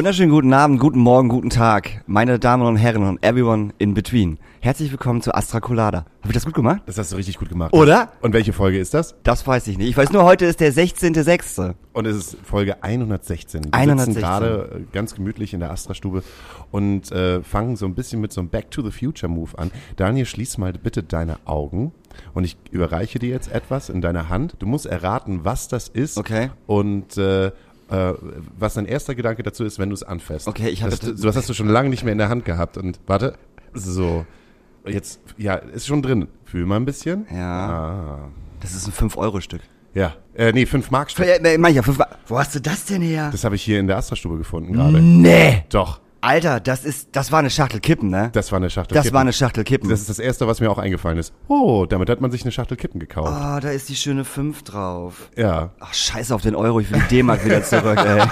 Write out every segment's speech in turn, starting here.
Wunderschönen guten Abend, guten Morgen, guten Tag, meine Damen und Herren und everyone in between. Herzlich willkommen zu Astra Colada. Habe ich das gut gemacht? Das hast du richtig gut gemacht. Oder? Und welche Folge ist das? Das weiß ich nicht. Ich weiß nur, heute ist der 16.06. Und es ist Folge 116. Wir 116. sitzen gerade äh, ganz gemütlich in der Astra-Stube und äh, fangen so ein bisschen mit so einem Back to the Future Move an. Daniel, schließ mal bitte deine Augen und ich überreiche dir jetzt etwas in deiner Hand. Du musst erraten, was das ist. Okay. Und äh, äh, was dein erster Gedanke dazu ist, wenn du es anfasst. Okay, ich hatte- das, das hast du schon lange nicht mehr in der Hand gehabt. Und warte, so. Jetzt, ja, ist schon drin. Fühl mal ein bisschen. Ja. Ah. Das ist ein 5-Euro-Stück. Ja. Äh, nee, 5 Mark Stück. Äh, mancher, 5 Wo hast du das denn her? Das habe ich hier in der Astra-Stube gefunden gerade. Nee. Doch, Alter, das ist, das war eine Schachtel Kippen, ne? das war eine Schachtel Das Kippen. war eine Schachtel Kippen. Das ist das Erste, was mir auch eingefallen ist. Oh, damit hat man sich eine Schachtel Kippen gekauft. Oh, da ist die schöne 5 drauf. Ja. Ach, scheiße auf den Euro, ich will die D-Mark wieder zurück, ey.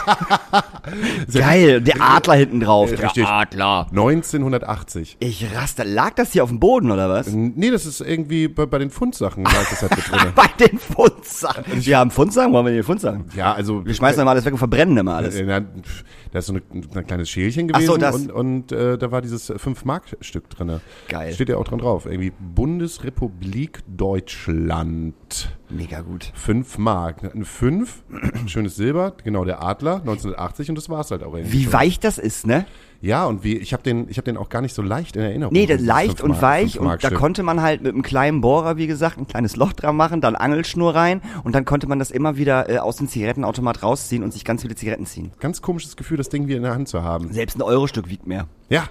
Geil, der Adler hinten drauf. Der Richtig. Adler. 1980. Ich raste. Lag das hier auf dem Boden, oder was? Nee, das ist irgendwie bei, bei den Fundsachen lag das halt mit drin. Bei den Fundsachen. Wir haben Fundsachen, wollen wir die Fundsachen? Ja, also. Wir schmeißen immer alles weg und verbrennen immer alles. Äh, na, Da ist so eine, ein kleines Schälchen Ach gewesen so, das. und, und äh, da war dieses 5-Mark-Stück drin. Geil. Steht ja auch dran drauf. Irgendwie Bundesrepublik Deutschland. Mega gut. 5 Mark. Ein 5, schönes Silber, genau der Adler, 1980 und das war's halt auch irgendwie. Wie schon. weich das ist, ne? Ja, und wie, ich habe den, ich hab den auch gar nicht so leicht in Erinnerung. Nee, der leicht 5 und weich 5 und da konnte man halt mit einem kleinen Bohrer, wie gesagt, ein kleines Loch dran machen, dann Angelschnur rein und dann konnte man das immer wieder äh, aus dem Zigarettenautomat rausziehen und sich ganz viele Zigaretten ziehen. Ganz komisches Gefühl, das Ding wieder in der Hand zu haben. Selbst ein Euro-Stück wiegt mehr. Ja,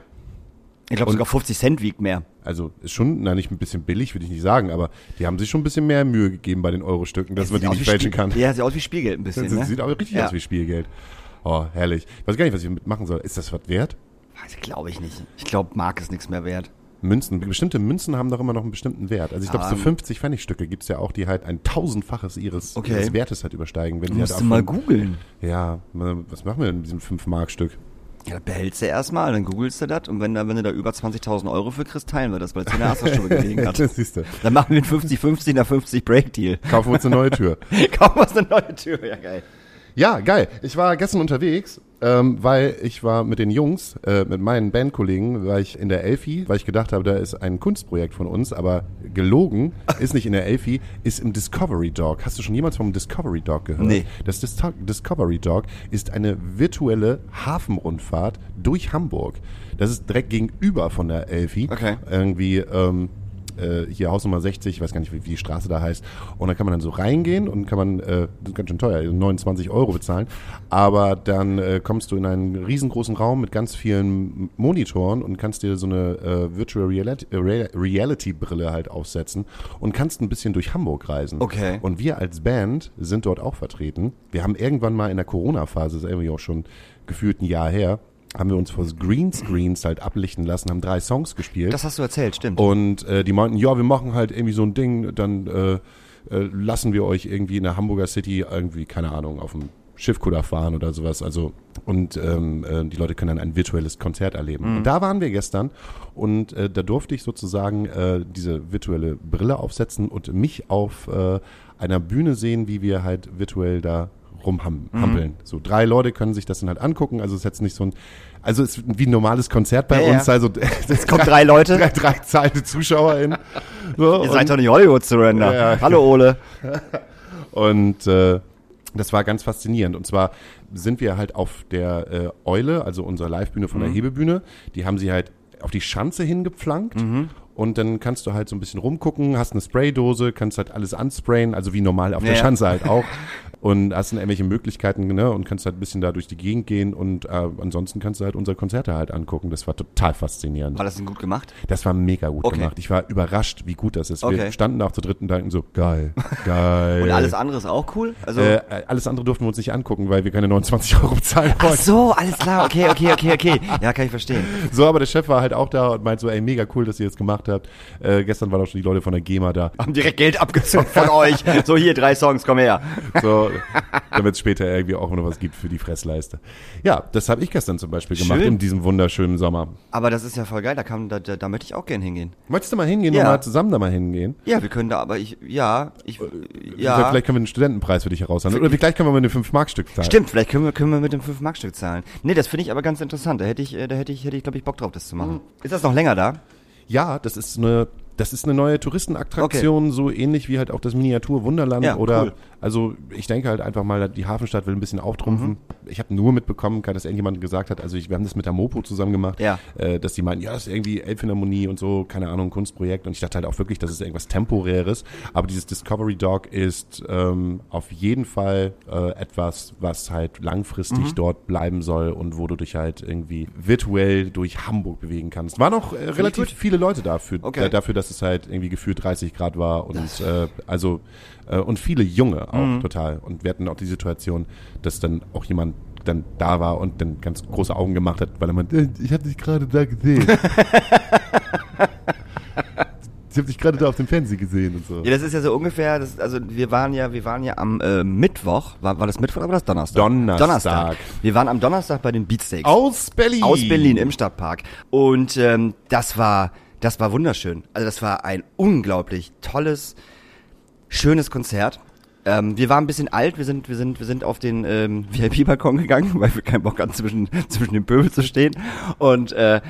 Ich glaube sogar 50 Cent wiegt mehr. also ist schon, na nicht ein bisschen billig, würde ich nicht sagen, aber die haben sich schon ein bisschen mehr Mühe gegeben bei den Euro-Stücken, dass man Sieht die nicht fälschen Spiel- kann. Ja, sieht aus wie Spielgeld ein bisschen, Das ne? sieht auch richtig Ja. aus wie Spielgeld. Oh, herrlich. Ich weiß gar nicht, was ich damit machen soll. Ist das was wert? Glaube ich nicht. Ich glaube, Mark ist nichts mehr wert. Münzen, bestimmte Münzen haben doch immer noch einen bestimmten Wert. Also ich glaube, so Ähm. 50 Pfennigstücke gibt's ja auch, die halt ein tausendfaches ihres, Okay. ihres Wertes halt übersteigen. Wenn Musst halt du mal googeln. Ja, was machen wir denn mit diesem 5-Mark-Stück? Ja, das behältst du erstmal, dann googelst du das und wenn, wenn du da über 20.000 Euro für kriegst, teilen wir das, weil es in der Astra-Stube gelegen hat. Das siehst du. Dann machen wir einen 50-50 nach 50 Break-Deal. Kaufen wir uns eine neue Tür. Kaufen wir uns eine neue Tür, ja geil. Ja, geil. Ich war gestern unterwegs, ähm, weil ich war mit den Jungs, äh, mit meinen Bandkollegen, war ich in der Elfi, weil ich gedacht habe, da ist ein Kunstprojekt von uns, aber gelogen ist nicht in der Elfi, ist im Discovery Dog. Hast du schon jemals vom Discovery Dog gehört? Nee. Das Dis Discovery Dog ist eine virtuelle Hafenrundfahrt durch Hamburg. Das ist direkt gegenüber von der Elfi. Okay. Irgendwie, ähm, äh, hier Hausnummer 60, ich weiß gar nicht, wie, wie die Straße da heißt. Und da kann man dann so reingehen und kann man, äh, das ist ganz schön teuer, 29 Euro bezahlen. Aber dann äh, kommst du in einen riesengroßen Raum mit ganz vielen Monitoren und kannst dir so eine äh, Virtual Reality, äh, Real- Reality Brille halt aufsetzen und kannst ein bisschen durch Hamburg reisen. Okay. Und wir als Band sind dort auch vertreten. Wir haben irgendwann mal in der Corona-Phase, das ist irgendwie auch schon gefühlt ein Jahr her, haben wir uns vor Greenscreens halt ablichten lassen, haben drei Songs gespielt. Das hast du erzählt, stimmt. Und äh, die meinten, ja, wir machen halt irgendwie so ein Ding, dann äh, äh, lassen wir euch irgendwie in der Hamburger City irgendwie, keine Ahnung, auf dem Schiffkutter fahren oder sowas. Also und ähm, äh, die Leute können dann ein virtuelles Konzert erleben. Mhm. Und da waren wir gestern und äh, da durfte ich sozusagen äh, diese virtuelle Brille aufsetzen und mich auf äh, einer Bühne sehen, wie wir halt virtuell da rumhampeln. Mhm. So drei Leute können sich das dann halt angucken. Also es ist jetzt nicht so ein, also es ist wie ein normales Konzert bei Ja, ja. uns. Also Es kommen drei Leute. drei, drei zahlte ZuschauerInnen. So, Ihr seid doch nicht Hollywood Surrender. Ja, ja. Hallo Ole. und äh, das war ganz faszinierend. Und zwar sind wir halt auf der äh, Eule, also unserer Livebühne Mhm. von der Hebebühne, die haben sie halt auf die Schanze hingepflankt. Mhm. Und dann kannst du halt so ein bisschen rumgucken, hast eine Spraydose, kannst halt alles ansprayen, also wie normal auf Ja, der ja. Schanze halt auch. Und hast dann irgendwelche Möglichkeiten, ne, und kannst halt ein bisschen da durch die Gegend gehen und äh, ansonsten kannst du halt unsere Konzerte halt angucken. Das war total faszinierend. War das denn gut gemacht? Das war mega gut Okay. gemacht. Ich war überrascht, wie gut das ist. Okay. Wir standen auch zu dritten und dachten so, geil, geil. Und alles andere ist auch cool? Also äh, alles andere durften wir uns nicht angucken, weil wir keine 29 Euro bezahlen Ach wollten. so, alles klar, okay, okay, okay, okay. Ja, kann ich verstehen. So, aber der Chef war halt auch da und meint so, ey, mega cool, dass ihr jetzt gemacht habt. Äh, gestern waren auch schon die Leute von der GEMA da. Haben direkt Geld abgezogen von euch. So, hier, drei Songs, komm her. So, damit es später irgendwie auch noch was gibt für die Fressleiste. Ja, das habe ich gestern zum Beispiel gemacht Schön. in diesem wunderschönen Sommer. Aber das ist ja voll geil, da, kann, da, da, da möchte ich auch gern hingehen. Möchtest du mal hingehen Ja. und mal zusammen da mal hingehen? Ja, wir können da, aber ich, ja, ich, Vielleicht- ja. Vielleicht können wir einen Studentenpreis für dich heraushandeln. Oder vielleicht können wir mal eine 5-Mark-Stück zahlen. Stimmt, vielleicht können wir, können wir mit dem 5-Mark-Stück zahlen. Nee, das finde ich aber ganz interessant. Da hätte ich, äh, da hätte ich, hätte ich, glaube ich, Bock drauf, das zu machen. Ist das noch länger da? Ja, das ist eine, das ist eine neue Touristenattraktion, so ähnlich wie halt auch das Miniatur Wunderland Ja, oder cool. Also ich denke halt einfach mal, die Hafenstadt will ein bisschen auftrumpfen. Mhm. Ich habe nur mitbekommen, dass irgendjemand gesagt hat, also ich, wir haben das mit der Mopo zusammen gemacht, Ja. äh, dass die meinten, ja, das ist irgendwie Elbphilharmonie und so, keine Ahnung, Kunstprojekt und ich dachte halt auch wirklich, das ist irgendwas temporäres, aber dieses Discovery Dog ist ähm, auf jeden Fall äh, etwas, was halt langfristig Mhm. dort bleiben soll und wo du dich halt irgendwie virtuell durch Hamburg bewegen kannst. War noch äh, relativ viele Leute dafür, Okay. äh, dafür, dass es halt irgendwie gefühlt 30 Grad war und äh, also äh, und viele Junge auch Mhm. total. Und wir hatten auch die Situation, dass dann auch jemand dann da war und dann ganz große Augen gemacht hat, weil er meinte, "Äh, ich habe dich gerade da gesehen. ich habe dich gerade da auf dem Fernsehen gesehen und so. Ja, das ist ja so ungefähr, das, also wir waren ja, wir waren ja am äh, Mittwoch, war, war das Mittwoch oder war das Donnerstag? Donnerstag. Donnerstag. Wir waren am Donnerstag bei den Beatsteaks. Aus Berlin. aus Berlin im Stadtpark. Und ähm, das war, das war wunderschön. Also das war ein unglaublich tolles, schönes Konzert. Ähm, wir waren ein bisschen alt, wir sind, wir sind, wir sind auf den ähm, VIP-Balkon gegangen, weil wir keinen Bock hatten, zwischen, zwischen den Pöbel zu stehen. Und äh,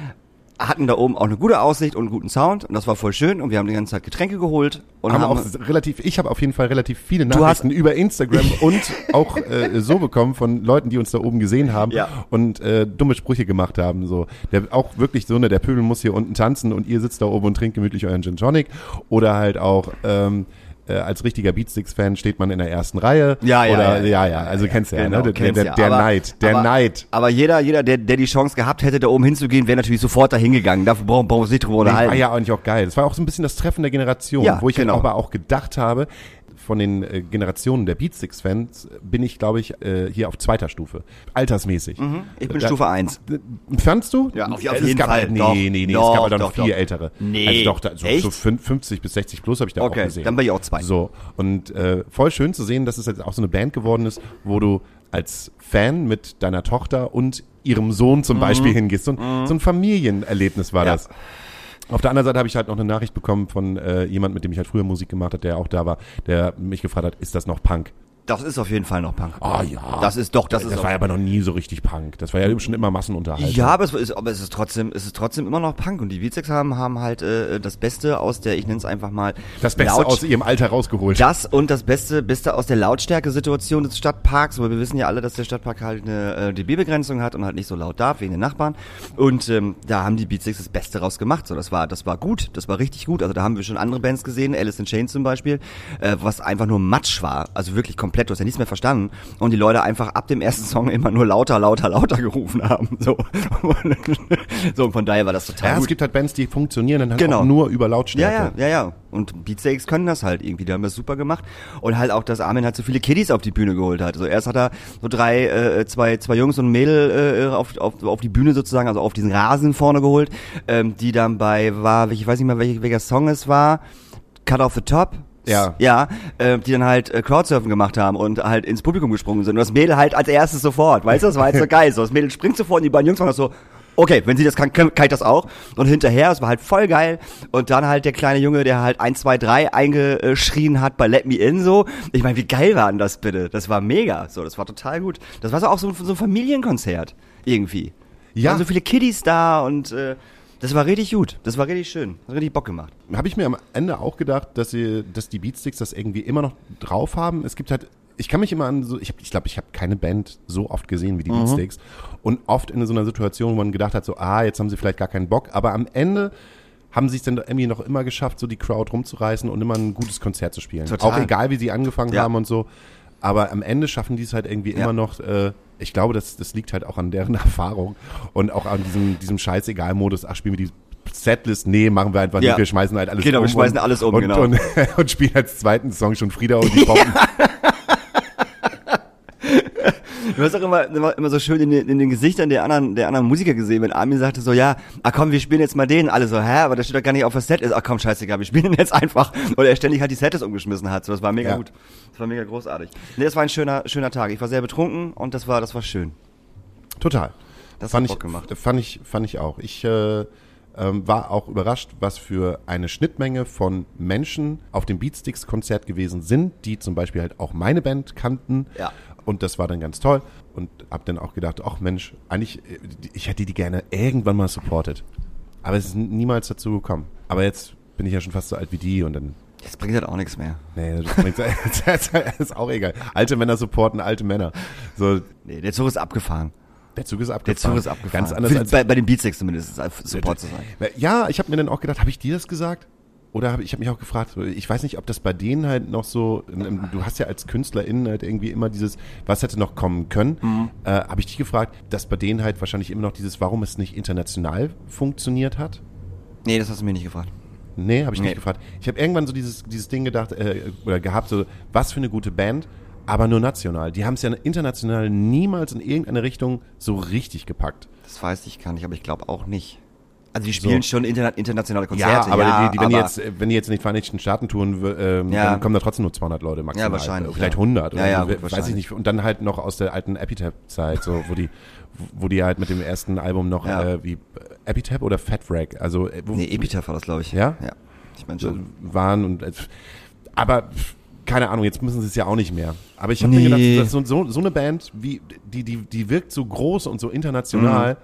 hatten da oben auch eine gute Aussicht und einen guten Sound. Und das war voll schön. Und wir haben die ganze Zeit Getränke geholt. Und haben haben, auch relativ, ich habe auf jeden Fall relativ viele Nachrichten über Instagram und auch äh, so bekommen von Leuten, die uns da oben gesehen haben Ja. und äh, dumme Sprüche gemacht haben. So, der auch wirklich so ne, der Pöbel muss hier unten tanzen und ihr sitzt da oben und trinkt gemütlich euren Gin Tonic. Oder halt auch ähm, äh, als richtiger Beatsticks-Fan steht man in der ersten Reihe. Ja, ja, Oder, ja, ja, ja, also kennst du ja, Genau, ne? Der, der, ja. der Aber- Neid, der aber, Neid. Aber jeder, jeder, der, der die Chance gehabt hätte, da oben hinzugehen, wäre natürlich sofort da hingegangen. Dafür brauchen, wir uns nicht drüber unterhalten. war ja eigentlich auch geil. Das war auch so ein bisschen das Treffen der Generation, Ja, wo ich genau. aber auch gedacht habe, von den äh, Generationen der Beatsticks-Fans bin ich, glaube ich, äh, hier auf zweiter Stufe. Altersmäßig. Ich bin Da- Stufe 1. Fandst du? Ja, auf- Äh, auf es jeden gab, Fall. Nee, Doch. nee, nee, es Doch, gab halt auch noch doch, viel doch. ältere. Nee. Also doch, da, so, Echt? so fün- 50 bis 60 plus habe ich da Okay, auch gesehen. dann bin ich auch zwei. So, und äh, voll schön zu sehen, dass es jetzt auch so eine Band geworden ist, wo du als Fan mit deiner Tochter und ihrem Sohn zum Beispiel hingehst. So ein, so ein Familienerlebnis war Mhm. Ja. das. Auf der anderen Seite habe ich halt noch eine Nachricht bekommen von äh, jemand, mit dem ich halt früher Musik gemacht habe, der auch da war, der mich gefragt hat, ist das noch Punk? Das ist auf jeden Fall noch Punk. Ah ja. Das ist doch, das, Das, ist war auch, ja aber noch nie so richtig Punk. Das war ja schon immer Massenunterhaltung. ja, aber es ist, aber es ist trotzdem, es ist trotzdem immer noch Punk und die Beatsex haben, haben halt äh, das Beste aus der, ich nenne es einfach mal Das Beste Laut- aus ihrem Alter rausgeholt. Das und das Beste, Beste aus der Lautstärke-Situation des Stadtparks, weil wir wissen ja alle, dass der Stadtpark halt eine äh, dB-Begrenzung hat und halt nicht so laut darf wegen den Nachbarn. Und ähm, da haben die Beatsticks das Beste raus gemacht. So, das war, das war gut, das war richtig gut. Also da haben wir schon andere Bands gesehen, Alice in Chains zum Beispiel, äh, was einfach nur Matsch war. Also wirklich komplett, du hast ja nichts mehr verstanden. Und die Leute einfach ab dem ersten Song immer nur lauter, lauter, lauter gerufen haben. So, so und von daher war das total Ja, gut. es gibt halt Bands, die funktionieren dann halt Genau. nur über Ja, Lautstärke. ja, ja, ja. Und Beatsteaks können das halt irgendwie. Die haben das super gemacht. Und halt auch, dass Armin halt so viele Kiddies auf die Bühne geholt hat. Also erst hat er so drei, äh, zwei, zwei Jungs und ein Mädel äh, auf, auf, auf die Bühne sozusagen, also auf diesen Rasen vorne geholt, ähm, die dann bei, war, ich weiß nicht mehr, welcher, welcher Song es war, Cut Off the Top. Ja. Ja, äh, die dann halt äh, Crowdsurfen gemacht haben und halt ins Publikum gesprungen sind. Und das Mädel halt als erstes sofort. Weißt du, das war halt so geil. So, das Mädel springt sofort und die beiden Jungs das so, okay, wenn sie das kann, kann, kann ich das auch. Und hinterher, es war halt voll geil. Und dann halt der kleine Junge, der halt 1, 2, 3 eingeschrien hat bei Let Me In so. Ich meine, wie geil war denn das bitte? Das war mega. So, das war total gut. Das war so auch so, ein- so ein Familienkonzert. Irgendwie. Ja. Waren so viele Kiddies da und äh, das war richtig gut. Das war richtig schön. Hat richtig Bock gemacht. Habe ich mir am Ende auch gedacht, dass, sie, dass die Beatsticks das irgendwie immer noch drauf haben. Es gibt halt, ich kann mich immer an so, ich glaube, ich, glaub, ich habe keine Band so oft gesehen wie die Beatsticks. Und oft in so einer Situation, wo man gedacht hat, so, ah, jetzt haben sie vielleicht gar keinen Bock. Aber am Ende haben sie es dann irgendwie noch immer geschafft, so die Crowd rumzureißen und immer ein gutes Konzert zu spielen. Total. Auch egal, wie sie angefangen Ja. haben und so. Aber am Ende schaffen die es halt irgendwie Ja. immer noch, äh, ich glaube, das, das liegt halt auch an deren Erfahrung und auch an diesem, diesem Scheißegal-Modus, ach, spielen wir die Setlist, nee, machen wir einfach Ja. nicht, wir schmeißen halt alles Genau, um. wir schmeißen und, alles um, und, genau. Und, und spielen als zweiten Song schon Frieda und die Bomben. Du hast auch immer, immer, immer so schön in den, in den Gesichtern der anderen, der anderen Musiker gesehen, wenn Armin sagte so, ja, ah komm, wir spielen jetzt mal den. Alle so, hä, aber das steht doch gar nicht auf das Set. Ist, ach komm, scheißegal, wir spielen den jetzt einfach. Oder er ständig halt die Sets umgeschmissen hat. So, das war mega Ja. gut. Das war mega großartig. Nee, das war ein schöner, schöner Tag. Ich war sehr betrunken und das war, das war schön. Total. Das fand hat ich, gemacht. Fand ich, fand ich auch. Ich äh, ähm, war auch überrascht, was für eine Schnittmenge von Menschen auf dem Beatsticks-Konzert gewesen sind, die zum Beispiel halt auch meine Band kannten. Ja. Und das war dann ganz toll. Und hab dann auch gedacht, ach Mensch, eigentlich, ich hätte die gerne irgendwann mal supportet. Aber es ist niemals dazu gekommen. Aber jetzt bin ich ja schon fast so alt wie die und dann Das bringt halt auch nichts mehr. Nee, das bringt- das ist auch egal. Alte Männer supporten alte Männer. So, Nee, der Zug ist abgefahren. der Zug ist Der abgefahren. Zug ist abgefahren. Ganz anders Für, als bei, bei den Beatsticks zumindest, Support zu sein. Ja, ich habe mir dann auch gedacht, habe ich dir das gesagt? Oder hab, ich habe mich auch gefragt, ich weiß nicht, ob das bei denen halt noch so, du hast ja als Künstlerin halt irgendwie immer dieses, was hätte noch kommen können, Mhm. äh, habe ich dich gefragt, dass bei denen halt wahrscheinlich immer noch dieses, warum es nicht international funktioniert hat? Nee, das hast du mir nicht gefragt. Nee, habe ich Nee. nicht gefragt. Ich habe irgendwann so dieses, dieses Ding gedacht, äh, oder gehabt, so, was für eine gute Band, aber nur national. Die haben es ja international niemals in irgendeine Richtung so richtig gepackt. Das weiß ich gar nicht, aber ich glaube auch nicht. Also die spielen So. schon interna internationale Konzerte. ja, aber die, die, wenn, die aber- jetzt, äh, wenn die jetzt in die Vereinigten Staaten tun, w- ähm, Ja. dann kommen da trotzdem nur 200 Leute maximal. Ja, wahrscheinlich, Vielleicht ja. 100 Ja, ja, gut, weiß ich nicht. Und dann halt noch aus der alten Epitaph-Zeit, so, wo die, wo die halt mit dem ersten Album noch Ja. äh, wie Epitaph oder Fat Wreck, also äh, wo, Nee, Epitaph war das, glaube ich. Ja? Ja. Ich meine schon. waren und äh, aber keine Ahnung, jetzt müssen sie es ja auch nicht mehr. Aber ich habe mir Nee. gedacht, das ist so, so, so eine Band, wie die, die, die wirkt so groß und so international, Mhm.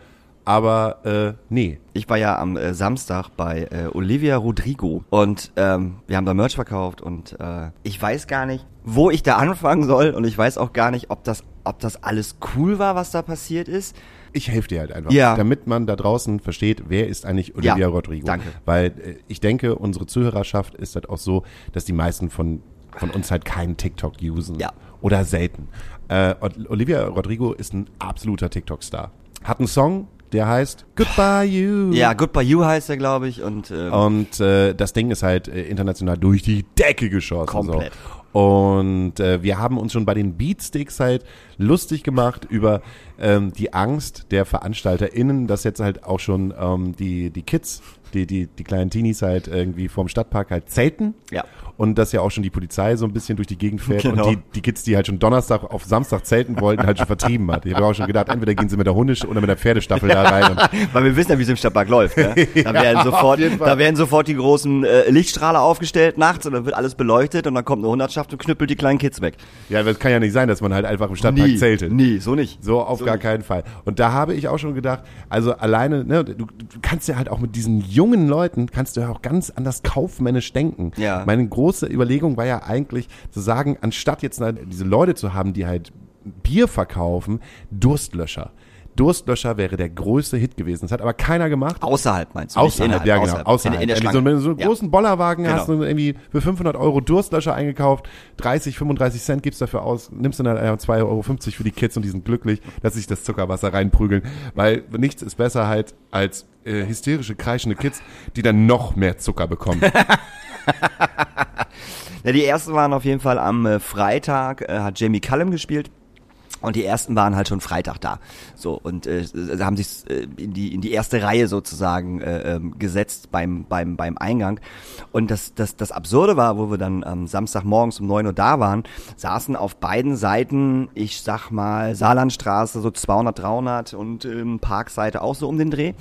Aber äh, nee. Ich war ja am äh, Samstag bei äh, Olivia Rodrigo und ähm, wir haben da Merch verkauft und äh, ich weiß gar nicht, wo ich da anfangen soll und ich weiß auch gar nicht, ob das, ob das alles cool war, was da passiert ist. Ich helfe dir halt einfach, Ja. damit man da draußen versteht, wer ist eigentlich Olivia Ja, Rodrigo. danke. Weil äh, ich denke, unsere Zuhörerschaft ist halt auch so, dass die meisten von, von uns halt keinen TikTok usen. Ja. Oder selten. Äh, Olivia Rodrigo ist ein absoluter TikTok-Star. Hat einen Song, der heißt Goodbye You. Ja, Goodbye You heißt er, glaube ich und ähm, Und äh, das Ding ist halt äh, international durch die Decke geschossen. Komplett. So. Und äh, wir haben uns schon bei den Beatsticks halt lustig gemacht über ähm, die Angst der VeranstalterInnen, dass jetzt halt auch schon ähm, die, die Kids, die, die, die kleinen Teenies halt irgendwie vorm Stadtpark halt zelten. Ja. Und dass ja auch schon die Polizei so ein bisschen durch die Gegend fährt Genau. und die, die Kids, die halt schon Donnerstag auf Samstag zelten wollten, halt schon vertrieben hat. Ich habe auch schon gedacht, entweder gehen sie mit der Hundisch oder mit der Pferdestaffel da rein. Weil wir wissen ja, wie es im Stadtpark läuft. Ne? Da, werden Ja, sofort, da werden sofort die großen äh, Lichtstrahler aufgestellt nachts und dann wird alles beleuchtet und dann kommt eine Hundertschaft und knüppelt die kleinen Kids weg. ja, das kann ja nicht sein, dass man halt einfach im Stadtpark nie, zeltet. nie, so nicht. So auf So gar nicht. keinen Fall. Und da habe ich auch schon gedacht, also alleine, ne, du, du kannst ja halt auch mit diesen jungen Leuten, kannst du ja auch ganz anders kaufmännisch denken. Ja. Meine große Überlegung war ja eigentlich zu sagen, anstatt jetzt diese Leute zu haben, die halt Bier verkaufen, Durstlöscher. Durstlöscher wäre der größte Hit gewesen. Das hat aber keiner gemacht. Außerhalb meinst du? Außerhalb, ja genau, außerhalb. außerhalb. In, in der Schlange. So, so einen Ja. großen Bollerwagen Genau. hast du irgendwie für 500 Euro Durstlöscher eingekauft, 30, 35 Cent gibst dafür aus, nimmst dann halt 2,50 Euro für die Kids und die sind glücklich, dass sich das Zuckerwasser reinprügeln, weil nichts ist besser halt als äh, hysterische, kreischende Kids, die dann noch mehr Zucker bekommen. Ja, die ersten waren auf jeden Fall am äh, Freitag, äh, hat Jamie Cullum gespielt. Und die ersten waren halt schon Freitag da. So, und äh, haben sich äh, in, die, in die erste Reihe sozusagen äh, ähm, gesetzt beim, beim, beim Eingang. Und das, das, das Absurde war, wo wir dann am Samstagmorgens um 9 Uhr da waren, saßen auf beiden Seiten, ich sag mal, Saarlandstraße so 200, 300 und ähm, Parkseite auch so um den Dreh.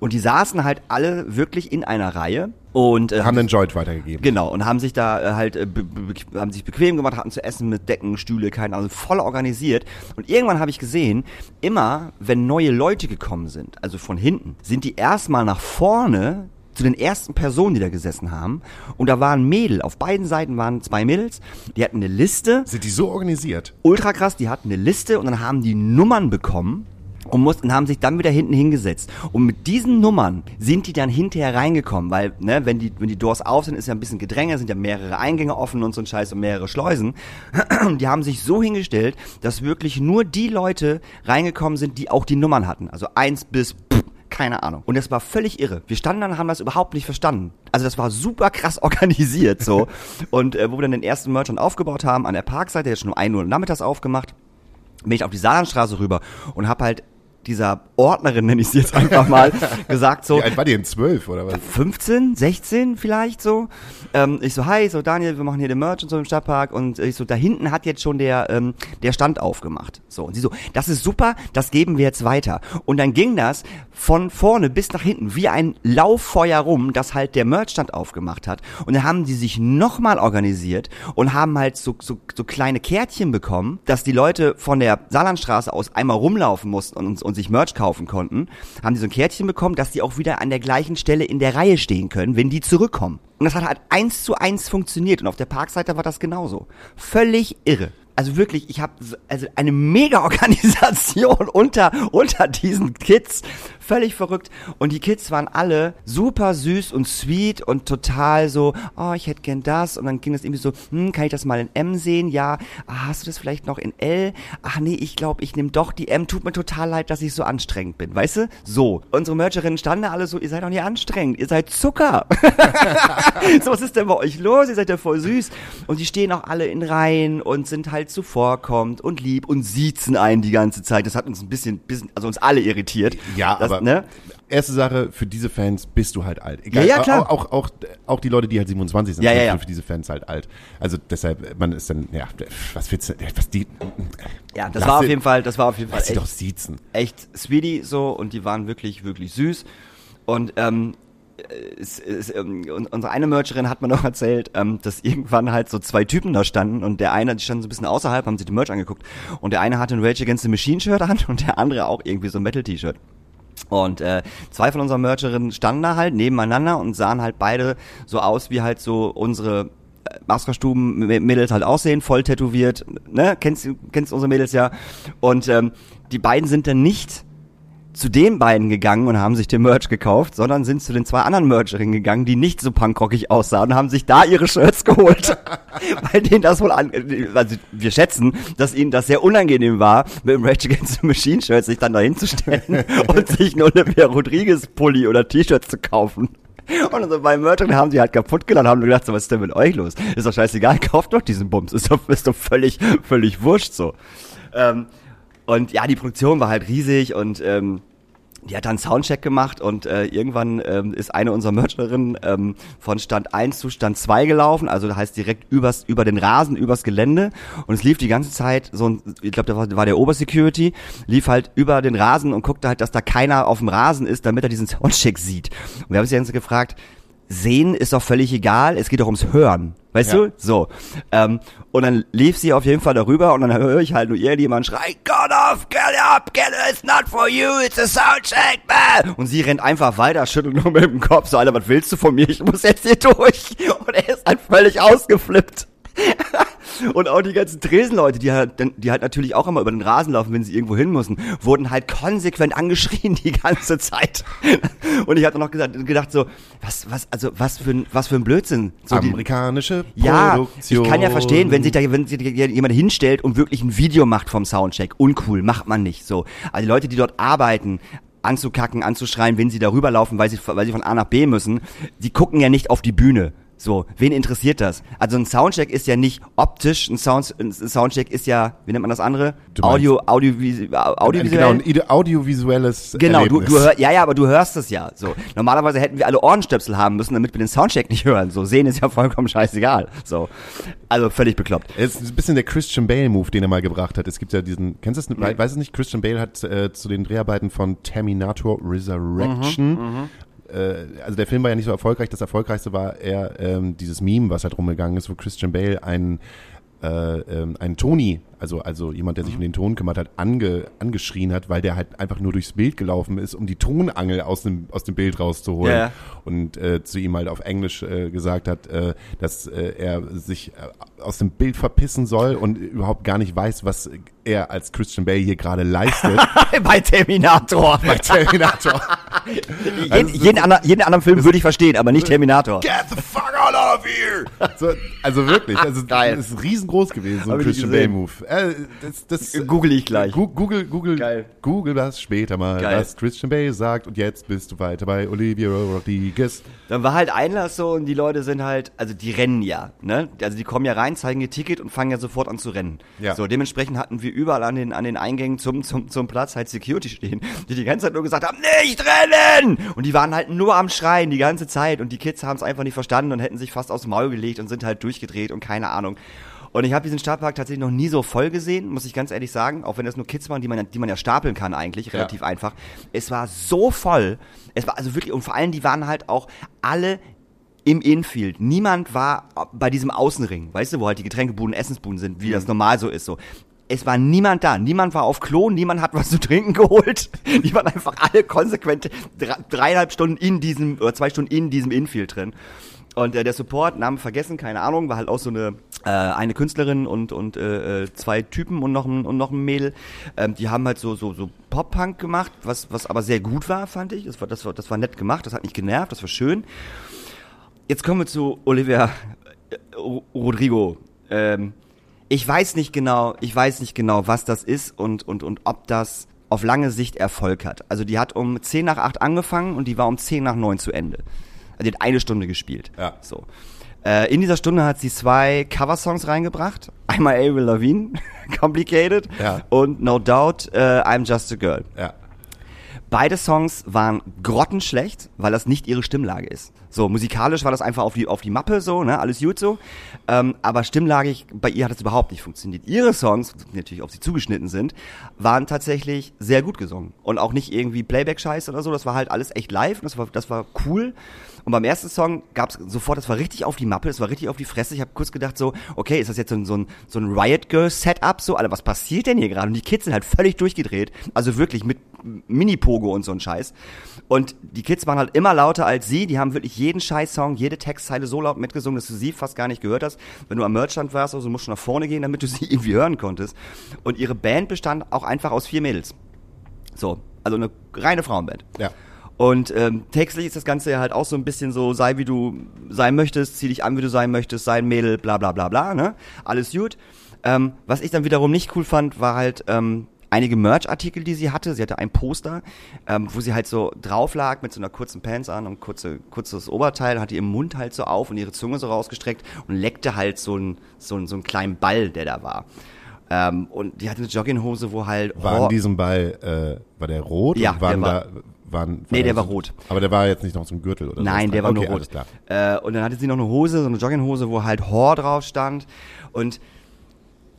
Und die saßen halt alle wirklich in einer Reihe. Und äh, haben den Joint weitergegeben. Genau, und haben sich da äh, halt, äh, be be haben sich bequem gemacht, hatten zu essen mit Decken, Stühle, keine Ahnung, voll organisiert. Und irgendwann habe ich gesehen, immer wenn neue Leute gekommen sind, also von hinten, sind die erstmal nach vorne zu den ersten Personen, die da gesessen haben. Und da waren Mädel, auf beiden Seiten waren zwei Mädels, die hatten eine Liste, Sind die so organisiert? ultra krass, die hatten eine Liste und dann haben die Nummern bekommen und mussten haben sich dann wieder hinten hingesetzt und mit diesen Nummern sind die dann hinterher reingekommen, weil ne, wenn die wenn die Doors auf sind, ist ja ein bisschen Gedränge, sind ja mehrere Eingänge offen und so ein Scheiß und mehrere Schleusen. Die haben sich so hingestellt, dass wirklich nur die Leute reingekommen sind, die auch die Nummern hatten, also eins bis pff, keine Ahnung. Und das war völlig irre. Wir standen dann und haben das überhaupt nicht verstanden. Also das war super krass organisiert so. Und äh, wo wir dann den ersten Merchant aufgebaut haben, an der Parkseite, der ist schon um 1 Uhr nachmittags aufgemacht, bin ich auf die Saarlandstraße rüber und hab halt dieser Ordnerin, nenne ich sie jetzt einfach mal, gesagt so. Wie alt war die denn? Zwölf oder was? 15, 16 vielleicht so. Ähm, ich so, hi, so Daniel, wir machen hier den Merch und so im Stadtpark und ich so, da hinten hat jetzt schon der, ähm, der Stand aufgemacht. So, und sie so, das ist super, das geben wir jetzt weiter. Und dann ging das von vorne bis nach hinten wie ein Lauffeuer rum, das halt der Merchstand aufgemacht hat. Und dann haben die sich nochmal organisiert und haben halt so, so, so kleine Kärtchen bekommen, dass die Leute von der Saarlandstraße aus einmal rumlaufen mussten und, und sich Merch kaufen konnten, haben die so ein Kärtchen bekommen, dass die auch wieder an der gleichen Stelle in der Reihe stehen können, wenn die zurückkommen. Und das hat halt eins zu eins funktioniert und auf der Parkseite war das genauso. Völlig irre. Also wirklich, ich habe also eine mega Organisation unter unter diesen Kids, völlig verrückt und die Kids waren alle super süß und sweet und total so, oh, ich hätte gern das und dann ging es irgendwie so, hm, kann ich das mal in M sehen? Ja, ah, hast du das vielleicht noch in L? Ach nee, ich glaube, ich nehme doch die M. Tut mir total leid, dass ich so anstrengend bin, weißt du? So, unsere Mercherinnen standen da alle so, ihr seid doch nicht anstrengend, ihr seid Zucker. so, was ist denn bei euch los? Ihr seid ja voll süß und die stehen auch alle in Reihen und sind halt zuvorkommend und lieb und siezen einen die ganze Zeit. Das hat uns ein bisschen, bisschen also uns alle irritiert. Ja, das, aber ne? erste Sache, für diese Fans bist du halt alt. Egal, Ja, ja, klar. Auch, auch, auch, auch die Leute, die halt 27 sind, Ja, ja, sind ja. für diese Fans halt alt. Also deshalb, man ist dann, ja, was willst du, was die, Ja, das war auf jeden Fall, das war auf jeden Fall echt, doch siezen. echt sweetie so und die waren wirklich, wirklich süß. Und ähm, es, es, ähm, unsere eine Mercherin hat mir noch erzählt, ähm, dass irgendwann halt so zwei Typen da standen und der eine, die standen so ein bisschen außerhalb, haben sich die Merch angeguckt und der eine hatte ein Rage Against the Machine Shirt an und der andere auch irgendwie so ein Metal T-Shirt. Und äh, zwei von unseren Mercherinnen standen da halt nebeneinander und sahen halt beide so aus, wie halt so unsere äh, Maskerstuben-Mädels halt aussehen, voll tätowiert, ne? Kennst, du- kennst unsere Mädels ja. Und ähm, die beiden sind dann nicht zu den beiden gegangen und haben sich den Merch gekauft, sondern sind zu den zwei anderen Mercherinnen gegangen, die nicht so punkrockig aussahen und haben sich da ihre Shirts geholt. Weil denen das wohl an, also wir schätzen, dass ihnen das sehr unangenehm war, mit dem Rage Against the Machine Shirt sich dann dahin zu stellen und sich ein Olivia Rodriguez Pulli oder T-Shirt zu kaufen. Und unsere beiden Mercherinnen haben die halt kaputt gelacht und haben gedacht, so, was ist denn mit euch los? Ist doch scheißegal, kauft doch diesen Bums. Ist doch, ist doch völlig, völlig wurscht so. Ähm, und ja, die Produktion war halt riesig und ähm, die hat dann Soundcheck gemacht und äh, irgendwann ähm, ist eine unserer Mercherinnen ähm, von Stand 1 zu Stand 2 gelaufen, also das heißt direkt übers, über den Rasen, übers Gelände und es lief die ganze Zeit so ein, ich glaube, da war, war der Obersecurity, lief halt über den Rasen und guckte halt, dass da keiner auf dem Rasen ist, damit er diesen Soundcheck sieht. Und wir haben uns Zeit gefragt, Sehen ist doch völlig egal, es geht doch ums Hören. Weißt Ja. du? So. Ähm, und dann lief sie auf jeden Fall darüber und dann höre ich halt nur irgendjemand schreien, God off, get up, get it, it's not for you, it's a soundcheck, man. Und sie rennt einfach weiter, schüttelt nur mit dem Kopf, so, Alter, was willst du von mir? Ich muss jetzt hier durch. Und er ist halt völlig ausgeflippt. Und auch die ganzen Tresenleute, die halt, die halt natürlich auch immer über den Rasen laufen, wenn sie irgendwo hin müssen, wurden halt konsequent angeschrien die ganze Zeit. Und ich hatte noch gesagt, gedacht so, was, was, also was für ein, was für ein Blödsinn. So die, Amerikanische ja, Produktion. ich kann ja verstehen, wenn sich da, wenn sich da jemand hinstellt und wirklich ein Video macht vom Soundcheck. Uncool, macht man nicht so. Also die Leute, die dort arbeiten, anzukacken, anzuschreien, wenn sie darüber laufen, weil sie, weil sie von A nach B müssen, die gucken ja nicht auf die Bühne. So, wen interessiert das? Also ein Soundcheck ist ja nicht optisch, ein, Sound, ein Soundcheck ist ja, wie nennt man das andere? Du Audio, Audio, audiovisuell. Genau, ein audiovisuelles Genau, du, du hör, ja, ja, aber du hörst es ja. So, normalerweise hätten wir alle Ohrenstöpsel haben müssen, damit wir den Soundcheck nicht hören. So, sehen ist ja vollkommen scheißegal. So, also völlig bekloppt. Es ist ein bisschen der Christian Bale-Move, den er mal gebracht hat. Es gibt ja diesen, kennst du das? Nee. Weiß es nicht? Christian Bale hat äh, zu den Dreharbeiten von Terminator Resurrection, Mhm, äh, also der Film war ja nicht so erfolgreich. Das erfolgreichste war eher ähm, dieses Meme, was halt rumgegangen ist, wo Christian Bale einen äh, ähm, einen Tony, also also jemand, der sich Mhm. um den Ton kümmert hat, ange, angeschrien hat, weil der halt einfach nur durchs Bild gelaufen ist, um die Tonangel aus dem aus dem Bild rauszuholen Ja, und äh, zu ihm halt auf Englisch äh, gesagt hat, äh, dass äh, er sich äh, aus dem Bild verpissen soll und überhaupt gar nicht weiß, was er als Christian Bale hier gerade leistet Bei Terminator. bei Terminator. jeden, jeden, anderen, jeden anderen Film würde ich verstehen, aber nicht Terminator. Get the fuck out of here! So, also wirklich, also Geil. ist riesengroß gewesen, so ein Christian Bale gesehen. Move. Äh, das, das, Google ich gleich. Google, Google, Geil. Google das später mal, Geil. was Christian Bale sagt und jetzt bist du weiter bei Olivia Rodriguez. Dann war halt Einlass so und die Leute sind halt, also die rennen ja, ne? Also die kommen ja rein, zeigen ihr Ticket und fangen ja sofort an zu rennen. Ja. So, dementsprechend hatten wir überall an den, an den Eingängen zum, zum, zum Platz halt Security stehen, die die ganze Zeit nur gesagt haben, nicht rennen! Und die waren halt nur am Schreien die ganze Zeit und die Kids haben es einfach nicht verstanden und hätten sich fast aufs Maul gelegt und sind halt durchgedreht und keine Ahnung. Und ich habe diesen Stadtpark tatsächlich noch nie so voll gesehen, muss ich ganz ehrlich sagen, auch wenn das nur Kids waren, die man, ja- die man ja stapeln kann eigentlich, relativ einfach. Es war so voll, es war also wirklich, und vor allem, die waren halt auch alle im Infield. Niemand war bei diesem Außenring, weißt du, wo halt die Getränkebuden, Essensbuden sind, wie das normal so ist, so. Es war niemand da. Niemand war auf Klo, niemand hat was zu trinken geholt. Die waren einfach alle konsequent dre- dreieinhalb Stunden in diesem, oder zwei Stunden in diesem Infield drin. Und äh, der Support, Namen vergessen, keine Ahnung, war halt auch so eine äh, eine Künstlerin und und äh, äh, zwei Typen und noch ein und noch ein Mädel. Ähm, die haben halt so so so Pop Punk gemacht, was was aber sehr gut war, fand ich. Das war das war das war nett gemacht, das hat nicht genervt, das war schön. Jetzt kommen wir zu Olivia äh, Ro- Rodrigo. Ähm, ich weiß nicht genau, ich weiß nicht genau, was das ist und, und, und ob das auf lange Sicht Erfolg hat. Also die hat um 10 nach 8 angefangen und die war um 10 nach 9 zu Ende. Also die hat eine Stunde gespielt. Ja. So. Äh, in dieser Stunde hat sie zwei Coversongs reingebracht. Einmal Avril Lavigne, Complicated Ja. und No Doubt, äh, I'm Just a Girl. Ja. Beide Songs waren grottenschlecht, weil das nicht ihre Stimmlage ist. So, musikalisch war das einfach auf die, auf die Mappe so, ne, alles gut so. Ähm, aber stimmlagig, bei ihr hat es überhaupt nicht funktioniert. Ihre Songs, natürlich auf sie zugeschnitten sind, waren tatsächlich sehr gut gesungen. Und auch nicht irgendwie Playback-Scheiß oder so, das war halt alles echt live und das war, das war cool. Und beim ersten Song gab's sofort, das war richtig auf die Mappe, das war richtig auf die Fresse. Ich habe kurz gedacht so, okay, ist das jetzt so ein, so ein, so ein Riot Girl Setup so? Alter, was passiert denn hier gerade? Und die Kids sind halt völlig durchgedreht. Also wirklich mit Mini-Pogo und so ein Scheiß. Und die Kids waren halt immer lauter als sie. Die haben wirklich jeden Scheiß-Song, jede Textzeile so laut mitgesungen, dass du sie fast gar nicht gehört hast. Wenn du am Merchstand warst, also musst du nach vorne gehen, damit du sie irgendwie hören konntest. Und ihre Band bestand auch einfach aus vier Mädels. So, also eine reine Frauenband. Ja. Und ähm, textlich ist das Ganze ja halt auch so ein bisschen so, sei wie du sein möchtest, zieh dich an, wie du sein möchtest, sei ein Mädel, bla bla bla bla, ne? Alles gut. Ähm, was ich dann wiederum nicht cool fand, war halt ähm, einige Merch-Artikel, die sie hatte. Sie hatte ein Poster, ähm, wo sie halt so drauf lag mit so einer kurzen Pants an und kurze, kurzes Oberteil, hatte ihren Mund halt so auf und ihre Zunge so rausgestreckt und leckte halt so einen so einen- so einen kleinen Ball, der da war. Ähm, und die hatte eine Jogginghose, wo halt War an diesem Ball, äh, war der rot? Ja, und waren der war- da, waren, Nee, der war rot. Aber der war jetzt nicht noch zum Gürtel oder so. Nein, der war okay, nur rot. Alles klar. Äh, und dann hatte sie noch eine Hose, so eine Jogginghose, wo halt Hor drauf stand. Und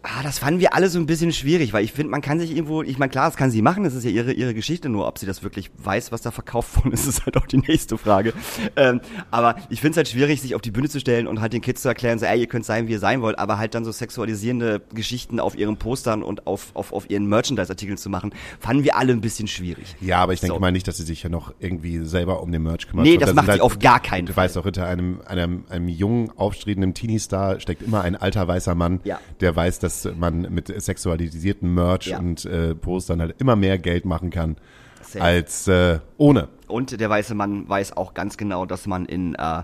ah, das fanden wir alle so ein bisschen schwierig, weil ich finde, man kann sich irgendwo, ich meine, klar, das kann sie machen, das ist ja ihre, ihre Geschichte, nur ob sie das wirklich weiß, was da verkauft worden ist, ist halt auch die nächste Frage. Ähm, aber ich finde es halt schwierig, sich auf die Bühne zu stellen und halt den Kids zu erklären, so, ey, ihr könnt sein, wie ihr sein wollt, aber halt dann so sexualisierende Geschichten auf ihren Postern und auf, auf, auf ihren Merchandise-Artikeln zu machen, fanden wir alle ein bisschen schwierig. Ja, aber ich denke So. mal nicht, dass sie sich ja noch irgendwie selber um den Merch kümmert. Nee, das macht sind sie auf gar keinen Du Fall. weißt auch, hinter einem, einem, einem jungen, aufstrebenden Teenie-Star steckt immer ein alter weißer Mann, Ja. der weiß, dass man mit sexualisierten Merch Ja. und äh, Postern halt immer mehr Geld machen kann Safe. als äh, ohne. Und der weiße Mann weiß auch ganz genau, dass man in äh,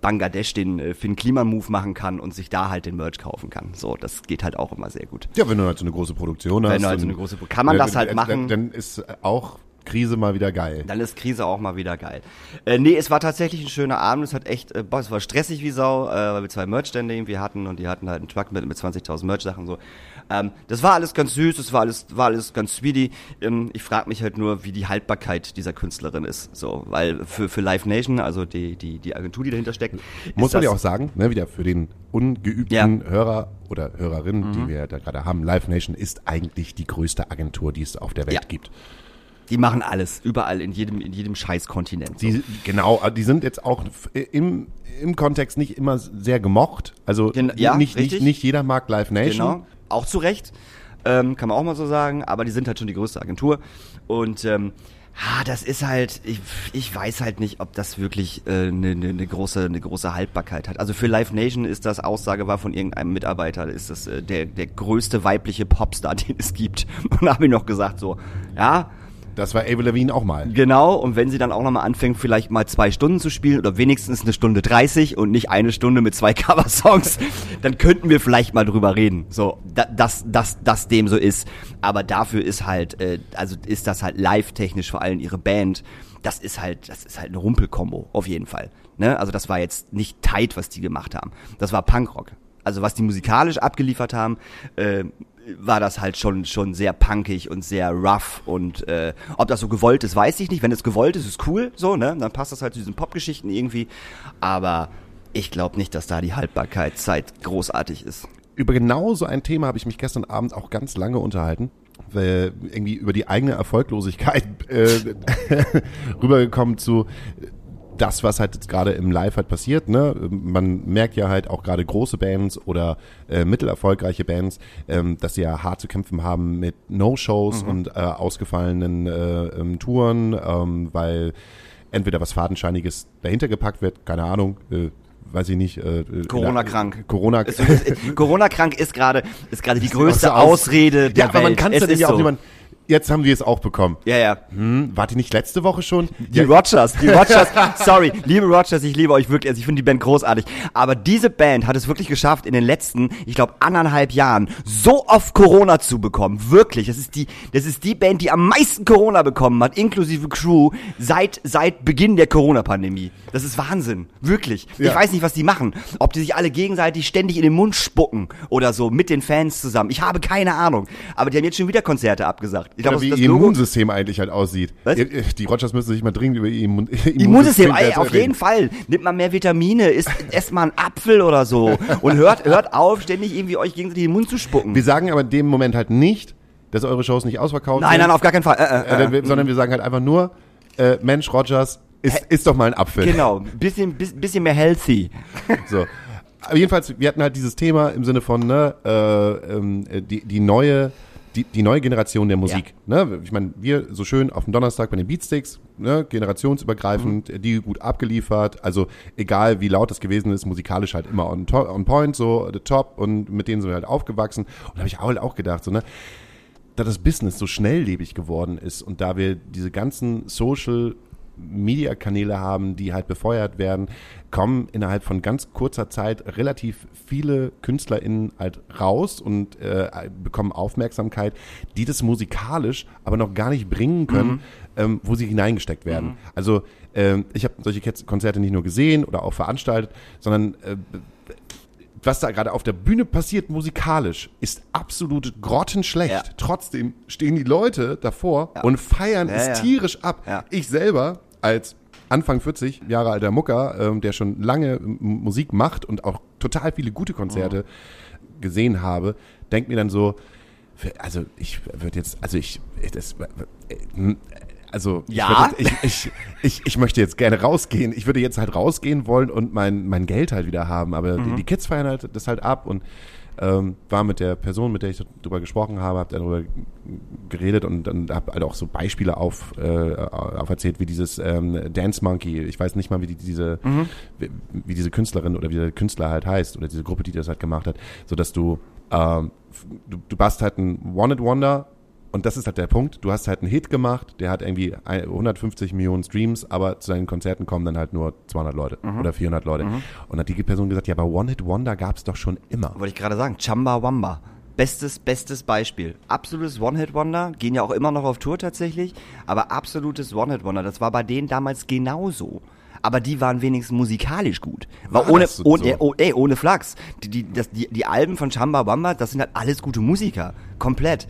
Bangladesch den äh, Finn Kliman-Move machen kann und sich da halt den Merch kaufen kann. So, das geht halt auch immer sehr gut. Ja, wenn du halt so eine große Produktion hast. du halt so eine große Pro- kann man das halt dann, machen. Dann, dann ist auch Krise mal wieder geil. Dann ist Krise auch mal wieder geil. Äh, nee, es war tatsächlich ein schöner Abend. Es hat echt, äh, boah, es war stressig wie Sau, äh, weil wir zwei Merchstände irgendwie hatten und die hatten halt einen Truck mit, mit 20.000 Merch-Sachen so. Ähm, das war alles ganz süß, das war alles, war alles ganz sweetie. Ähm, ich frage mich halt nur, wie die Haltbarkeit dieser Künstlerin ist. So, weil für, für Live Nation, also die, die, die Agentur, die dahinter steckt, Muss man ja auch sagen, ne, wieder für den ungeübten Hörer oder Hörerin, Mhm. die wir da gerade haben, Live Nation ist eigentlich die größte Agentur, die es auf der Welt Ja. gibt. Die machen alles, überall, in jedem, in jedem Scheißkontinent. So. Die, genau, die sind jetzt auch f- im, im Kontext nicht immer sehr gemocht. Also Gen- ja, nicht, nicht, richtig. nicht jeder mag Live Nation. Genau, auch zu Recht, ähm, kann man auch mal so sagen, aber die sind halt schon die größte Agentur und ähm, ah, das ist halt, ich, ich weiß halt nicht, ob das wirklich eine äh, ne, ne, ne große, eine große Haltbarkeit hat. Also für Live Nation ist das Aussage war von irgendeinem Mitarbeiter, ist das äh, der, der größte weibliche Popstar, den es gibt. Und da habe ich noch gesagt so, ja, Das war Avril Lavigne auch mal. Genau, und wenn sie dann auch nochmal anfängt, vielleicht mal zwei Stunden zu spielen oder wenigstens eine Stunde 30 und nicht eine Stunde mit zwei Coversongs, dann könnten wir vielleicht mal drüber reden. So, da, dass, dass, dass dem so ist. Aber dafür ist halt, äh, also ist das halt live-technisch vor allem ihre Band. Das ist halt, das ist halt eine Rumpelkombo, auf jeden Fall. Ne? Also das war jetzt nicht tight, was die gemacht haben. Das war Punkrock. Also was die musikalisch abgeliefert haben, äh, war das halt schon schon sehr punkig und sehr rough und äh, ob das so gewollt ist, weiß ich nicht. Wenn es gewollt ist, ist cool, so ne, dann passt das halt zu diesen Popgeschichten irgendwie. Aber ich glaube nicht, dass da die Haltbarkeitszeit großartig ist. Über genau so ein Thema habe ich mich gestern Abend auch ganz lange unterhalten. Irgendwie über die eigene Erfolglosigkeit äh, rübergekommen zu das, was halt jetzt gerade im Live halt passiert, ne, man merkt ja halt auch gerade große Bands oder äh, mittelerfolgreiche Bands, ähm, dass sie ja hart zu kämpfen haben mit No-Shows mhm. und äh, ausgefallenen äh, ähm, Touren, ähm, weil entweder was Fadenscheiniges dahinter gepackt wird, keine Ahnung, äh, weiß ich nicht. Äh, Corona-krank. Corona. Corona-krank ist gerade ist gerade die größte Ausrede der ja, aber man kann es ja auch niemand jetzt haben wir es auch bekommen. Ja, ja. Hm, wart ihr nicht letzte Woche schon? Die ja. Rogers, die Rogers, sorry, liebe Rogers, ich liebe euch wirklich, also ich finde die Band großartig. Aber diese Band hat es wirklich geschafft, in den letzten, ich glaube, anderthalb Jahren so oft Corona zu bekommen. Wirklich. Das ist die, das ist die Band, die am meisten Corona bekommen hat, inklusive Crew, seit, seit Beginn der Corona-Pandemie. Das ist Wahnsinn. Wirklich. Ja. Ich weiß nicht, was die machen. Ob die sich alle gegenseitig ständig in den Mund spucken oder so mit den Fans zusammen. Ich habe keine Ahnung. Aber die haben jetzt schon wieder Konzerte abgesagt. Ich glaub, wie ihr Immunsystem eigentlich halt aussieht. Was? Die Rogers müssen sich mal dringend über ihr Immun Immunsystem, Immunsystem ey, auf jeden Fall. Nimmt mal mehr Vitamine, isst, esst mal einen Apfel oder so und hört, hört auf, ständig irgendwie euch gegenseitig in den Mund zu spucken. Wir sagen aber in dem Moment halt nicht, dass eure Shows nicht ausverkauft nein, sind. Nein, nein, auf gar keinen Fall. Äh, äh, äh, sondern wir sagen halt einfach nur, äh, Mensch, Rogers, ist, ist doch mal ein Apfel. Genau, bisschen, bisschen mehr healthy. So. Aber jedenfalls, wir hatten halt dieses Thema im Sinne von, ne, äh, ähm, die, die neue die, die neue Generation der Musik. Ja. Ne? Ich meine, wir so schön auf dem Donnerstag bei den Beatsticks, ne? generationsübergreifend, mhm. die gut abgeliefert. Also egal wie laut das gewesen ist, musikalisch halt immer on, on point, so the top und mit denen sind wir halt aufgewachsen. Und da habe ich halt auch gedacht, so, ne? da das Business so schnelllebig geworden ist und da wir diese ganzen Social Media-Kanäle haben, die halt befeuert werden, kommen innerhalb von ganz kurzer Zeit relativ viele KünstlerInnen halt raus und äh, bekommen Aufmerksamkeit, die das musikalisch aber noch gar nicht bringen können, mhm. ähm, wo sie hineingesteckt werden. Mhm. Also äh, ich habe solche Konzerte nicht nur gesehen oder auch veranstaltet, sondern äh, was da gerade auf der Bühne passiert musikalisch, ist absolut grottenschlecht. Ja. Trotzdem stehen die Leute davor ja. und feiern ja, es tierisch ab. Ich selber als Anfang 40 Jahre alter Mucker, ähm, der schon lange Musik macht und auch total viele gute Konzerte mhm. gesehen habe, denkt mir dann so, also ich würde jetzt, also ich, das, also ja? ich, ich, ich, ich, ich, möchte jetzt gerne rausgehen. Ich würde jetzt halt rausgehen wollen und mein, mein Geld halt wieder haben. Aber mhm. die, die Kids feiern halt das halt ab und ähm, war mit der Person, mit der ich darüber gesprochen habe, habe darüber geredet und dann habe halt auch so Beispiele auf, äh, auf erzählt, wie dieses ähm, Dance Monkey, ich weiß nicht mal, wie die, diese, mhm. wie, wie, diese Künstlerin oder wie der Künstler halt heißt oder diese Gruppe, die das halt gemacht hat, so dass du, ähm, du, du warst halt ein One-It-Wonder und das ist halt der Punkt. Du hast halt einen Hit gemacht, der hat irgendwie 150 Millionen Streams, aber zu seinen Konzerten kommen dann halt nur 200 Leute mhm. oder 400 Leute. Mhm. Und hat die Person gesagt, ja, aber One Hit Wonder gab es doch schon immer. Wollte ich gerade sagen, Chamba Wamba. Bestes, bestes Beispiel. Absolutes One-Hit-Wonder, gehen ja auch immer noch auf Tour tatsächlich, aber absolutes One-Hit-Wonder. Das war bei denen damals genauso aber die waren wenigstens musikalisch gut. War, war ohne, so ohne, so? Ey, ohne Flachs. Die, die, das, die, die Alben von Chamba Wamba, das sind halt alles gute Musiker. Komplett.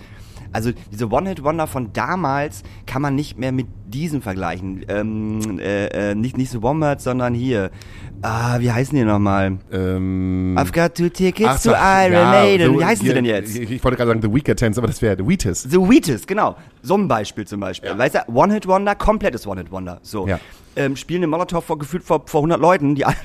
Also diese One-Hit-Wonder von damals kann man nicht mehr mit diesem vergleichen. Ähm, äh, äh, nicht, nicht so Wombats, sondern hier. Ah, wie heißen die nochmal? Ähm, I've got two tickets ach, to Iron ja, Maiden. Wie heißen sie denn jetzt? Ich, ich wollte gerade sagen The Weaker Tens, aber das wäre The Wheatus. The Wheatus, genau. So ein Beispiel zum Beispiel. Ja. Weißt du, One-Hit-Wonder, komplettes One-Hit-Wonder. So. Ja ähm, spielen den Molotow vor, gefühlt vor, vor 100 Leuten, die alle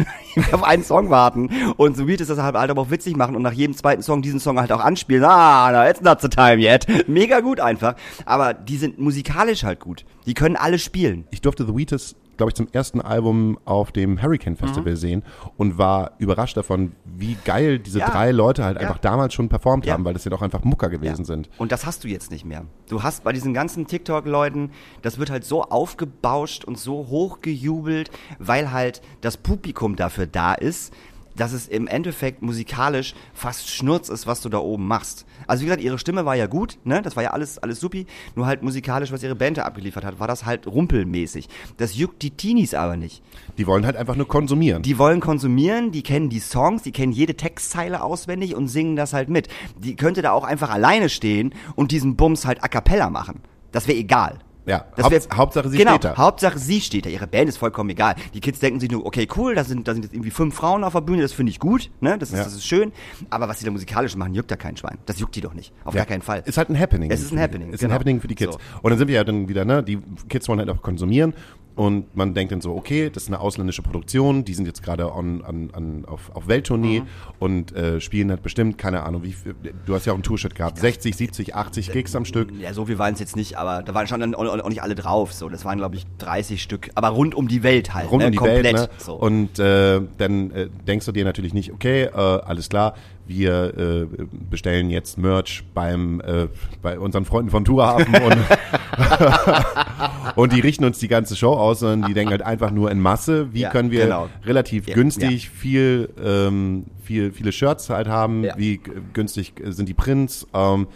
auf einen Song warten. Und so es das halt, halt aber auch witzig machen und nach jedem zweiten Song diesen Song halt auch anspielen. Ah, no, it's not the time yet. Mega gut einfach. Aber die sind musikalisch halt gut. Die können alle spielen. Ich durfte The Wheatus glaube ich, zum ersten Album auf dem Hurricane Festival Mhm. sehen und war überrascht davon, wie geil diese Ja. drei Leute halt Ja. einfach damals schon performt Ja. haben, weil das ja doch einfach Mucker gewesen sind. Und das hast du jetzt nicht mehr. Du hast bei diesen ganzen TikTok-Leuten, das wird halt so aufgebauscht und so hochgejubelt, weil halt das Publikum dafür da ist, dass es im Endeffekt musikalisch fast Schnurz ist, was du da oben machst. Also wie gesagt, ihre Stimme war ja gut, ne? Das war ja alles, alles supi. Nur halt musikalisch, was ihre Band da abgeliefert hat, war das halt rumpelmäßig. Das juckt die Teenies aber nicht. Die wollen halt einfach nur konsumieren. Die wollen konsumieren, die kennen die Songs, die kennen jede Textzeile auswendig und singen das halt mit. Die könnte da auch einfach alleine stehen und diesen Bums halt a cappella machen. Das wäre egal. Ja, Haupt, wär- Hauptsache sie genau, steht da. Hauptsache sie steht da. Ihre Band ist vollkommen egal. Die Kids denken sich nur, okay, cool, da sind, da sind jetzt irgendwie fünf Frauen auf der Bühne, das finde ich gut, ne? Das ist, Ja. das ist schön. Aber was sie da musikalisch machen, juckt da kein Schwein. Das juckt die doch nicht. Auf gar keinen Fall. Ist halt ein Happening. Es ist ein Happening, Ist genau. ein Happening für die Kids. So. Und dann sind wir ja dann wieder, ne, die Kids wollen halt auch konsumieren und man denkt dann so, okay, das ist eine ausländische Produktion, die sind jetzt gerade on, an, an, auf, auf Welttournee Mhm. und äh, spielen halt bestimmt, keine Ahnung, wie viel, du hast ja auch ein Tourshit gehabt, 60, 70, 80 Gigs am Stück. Ja, so viel waren es jetzt nicht, aber da waren schon dann auch, auch nicht alle drauf. So, das waren glaube ich 30 Stück, aber rund um die Welt halt. rund ne? um die Komplett. Welt. Ne? So. Und äh, dann äh, denkst du dir natürlich nicht, okay, äh, alles klar, wir äh, bestellen jetzt Merch beim äh, bei unseren Freunden von Tourhafen und, und die richten uns die ganze Show aus, sondern die denken halt einfach nur in Masse, wie Ja, können wir genau. relativ Ja, günstig viel, ähm, viel, viele Shirts halt haben, Ja. wie günstig sind die Prints, ähm,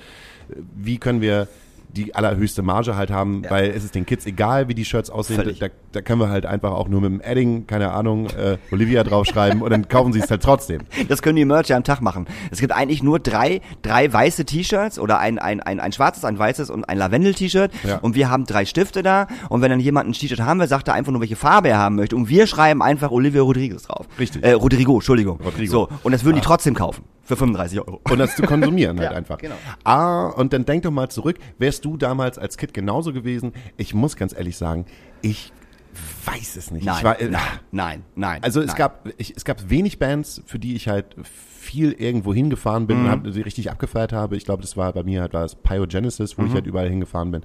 wie können wir die allerhöchste Marge halt haben, Ja. weil es ist den Kids egal, wie die Shirts aussehen. Völlig. Da, da können wir halt einfach auch nur mit dem Edding, keine Ahnung, äh, Olivia draufschreiben und dann kaufen sie es halt trotzdem. Das können die Merch ja am Tag machen. Es gibt eigentlich nur drei, drei weiße T-Shirts oder ein, ein, ein, ein schwarzes, ein weißes und ein Lavendel-T-Shirt. Ja. Und wir haben drei Stifte da. Und wenn dann jemand ein T-Shirt haben will, sagt er einfach nur, welche Farbe er haben möchte. Und wir schreiben einfach Olivia Rodriguez drauf. Richtig. Äh, Rodrigo, Entschuldigung. Rodrigo. So. Und das würden die trotzdem kaufen. Für 35 Euro. Und das zu konsumieren halt Ja, einfach. genau. Ah, und dann denk doch mal zurück, wärst du damals als Kind genauso gewesen? Ich muss ganz ehrlich sagen, ich weiß es nicht. Nein, war, äh, nein, nein, nein. Also es nein. gab ich, es gab wenig Bands, für die ich halt viel irgendwo hingefahren bin Mhm. und hab, sie richtig abgefeiert habe. Ich glaube, das war bei mir halt war es Pyogenesis, wo Mhm. ich halt überall hingefahren bin,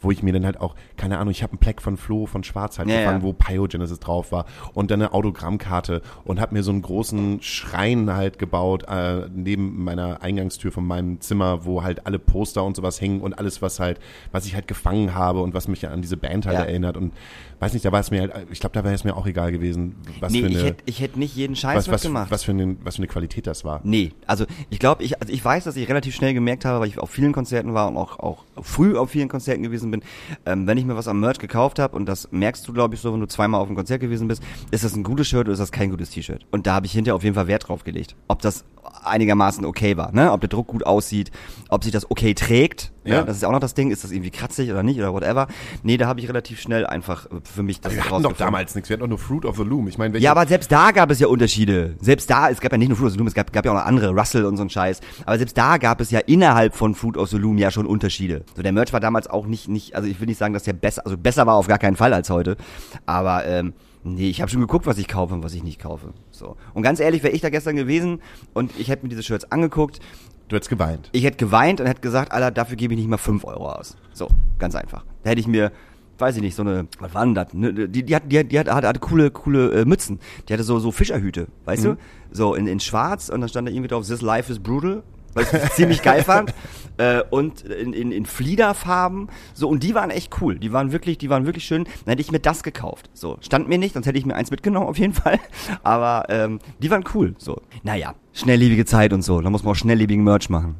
wo ich mir dann halt auch keine Ahnung, ich habe einen Pleck von Flo von Schwarz halt Ja, gefangen, ja. wo Pyogenesis drauf war und dann eine Autogrammkarte und habe mir so einen großen Schrein halt gebaut äh, neben meiner Eingangstür von meinem Zimmer, wo halt alle Poster und sowas hängen und alles was halt was ich halt gefangen habe und was mich an diese Band halt Ja. erinnert und weiß nicht, da war es mir halt, ich glaube, da wäre es mir auch egal gewesen, was Nee, für ich eine hätte ich hätt nicht jeden Scheiß was, was, mitgemacht. was, für eine, was für eine Qualität das war. Nee, also ich glaube, ich, also ich weiß, dass ich relativ schnell gemerkt habe, weil ich auf vielen Konzerten war und auch, auch früh auf vielen Konzerten gewesen bin, ähm, wenn ich mir was am Merch gekauft habe, und das merkst du, glaube ich, so, wenn du zweimal auf einem Konzert gewesen bist, ist das ein gutes Shirt oder ist das kein gutes T-Shirt? Und da habe ich hinterher auf jeden Fall Wert drauf gelegt. Ob das einigermaßen okay war, ne? Ob der Druck gut aussieht, ob sich das okay trägt, Ja. ne? Das ist auch noch das Ding, ist das irgendwie kratzig oder nicht oder whatever. Nee, da habe ich relativ schnell einfach äh, für mich das Wir hatten doch damals nichts, wir hatten doch nur Fruit of the Loom. Ich meine, Ja, aber selbst da gab es ja Unterschiede. Selbst da, es gab ja nicht nur Fruit of the Loom, es gab, gab ja auch noch andere, Russell und so ein Scheiß. Aber selbst da gab es ja innerhalb von Fruit of the Loom ja schon Unterschiede. So, der Merch war damals auch nicht, nicht, also ich will nicht sagen, dass der besser, also besser war auf gar keinen Fall als heute. Aber, ähm, nee, ich habe schon geguckt, was ich kaufe und was ich nicht kaufe. So. Und ganz ehrlich, wäre ich da gestern gewesen und ich hätte mir diese Shirts angeguckt, du hättest geweint. ich hätte geweint und hätte gesagt, Alter, dafür gebe ich nicht mal 5 Euro aus. So, ganz einfach. Da hätte ich mir, weiß ich nicht, so eine, was war denn das? Ne, Die, die, hat, die, hat, die hat, hatte, hatte coole, coole äh, Mützen. Die hatte so, so Fischerhüte, weißt du? So in, in schwarz und dann stand da irgendwie drauf, This Life is Brutal. Weil ich ziemlich geil fand. Äh, und in, in, in Fliederfarben. So, und die waren echt cool. Die waren wirklich, die waren wirklich schön. Dann hätte ich mir das gekauft. So, stand mir nicht, sonst hätte ich mir eins mitgenommen auf jeden Fall. Aber ähm, die waren cool. So. Naja, schnelllebige Zeit und so. Da muss man auch schnelllebigen Merch machen.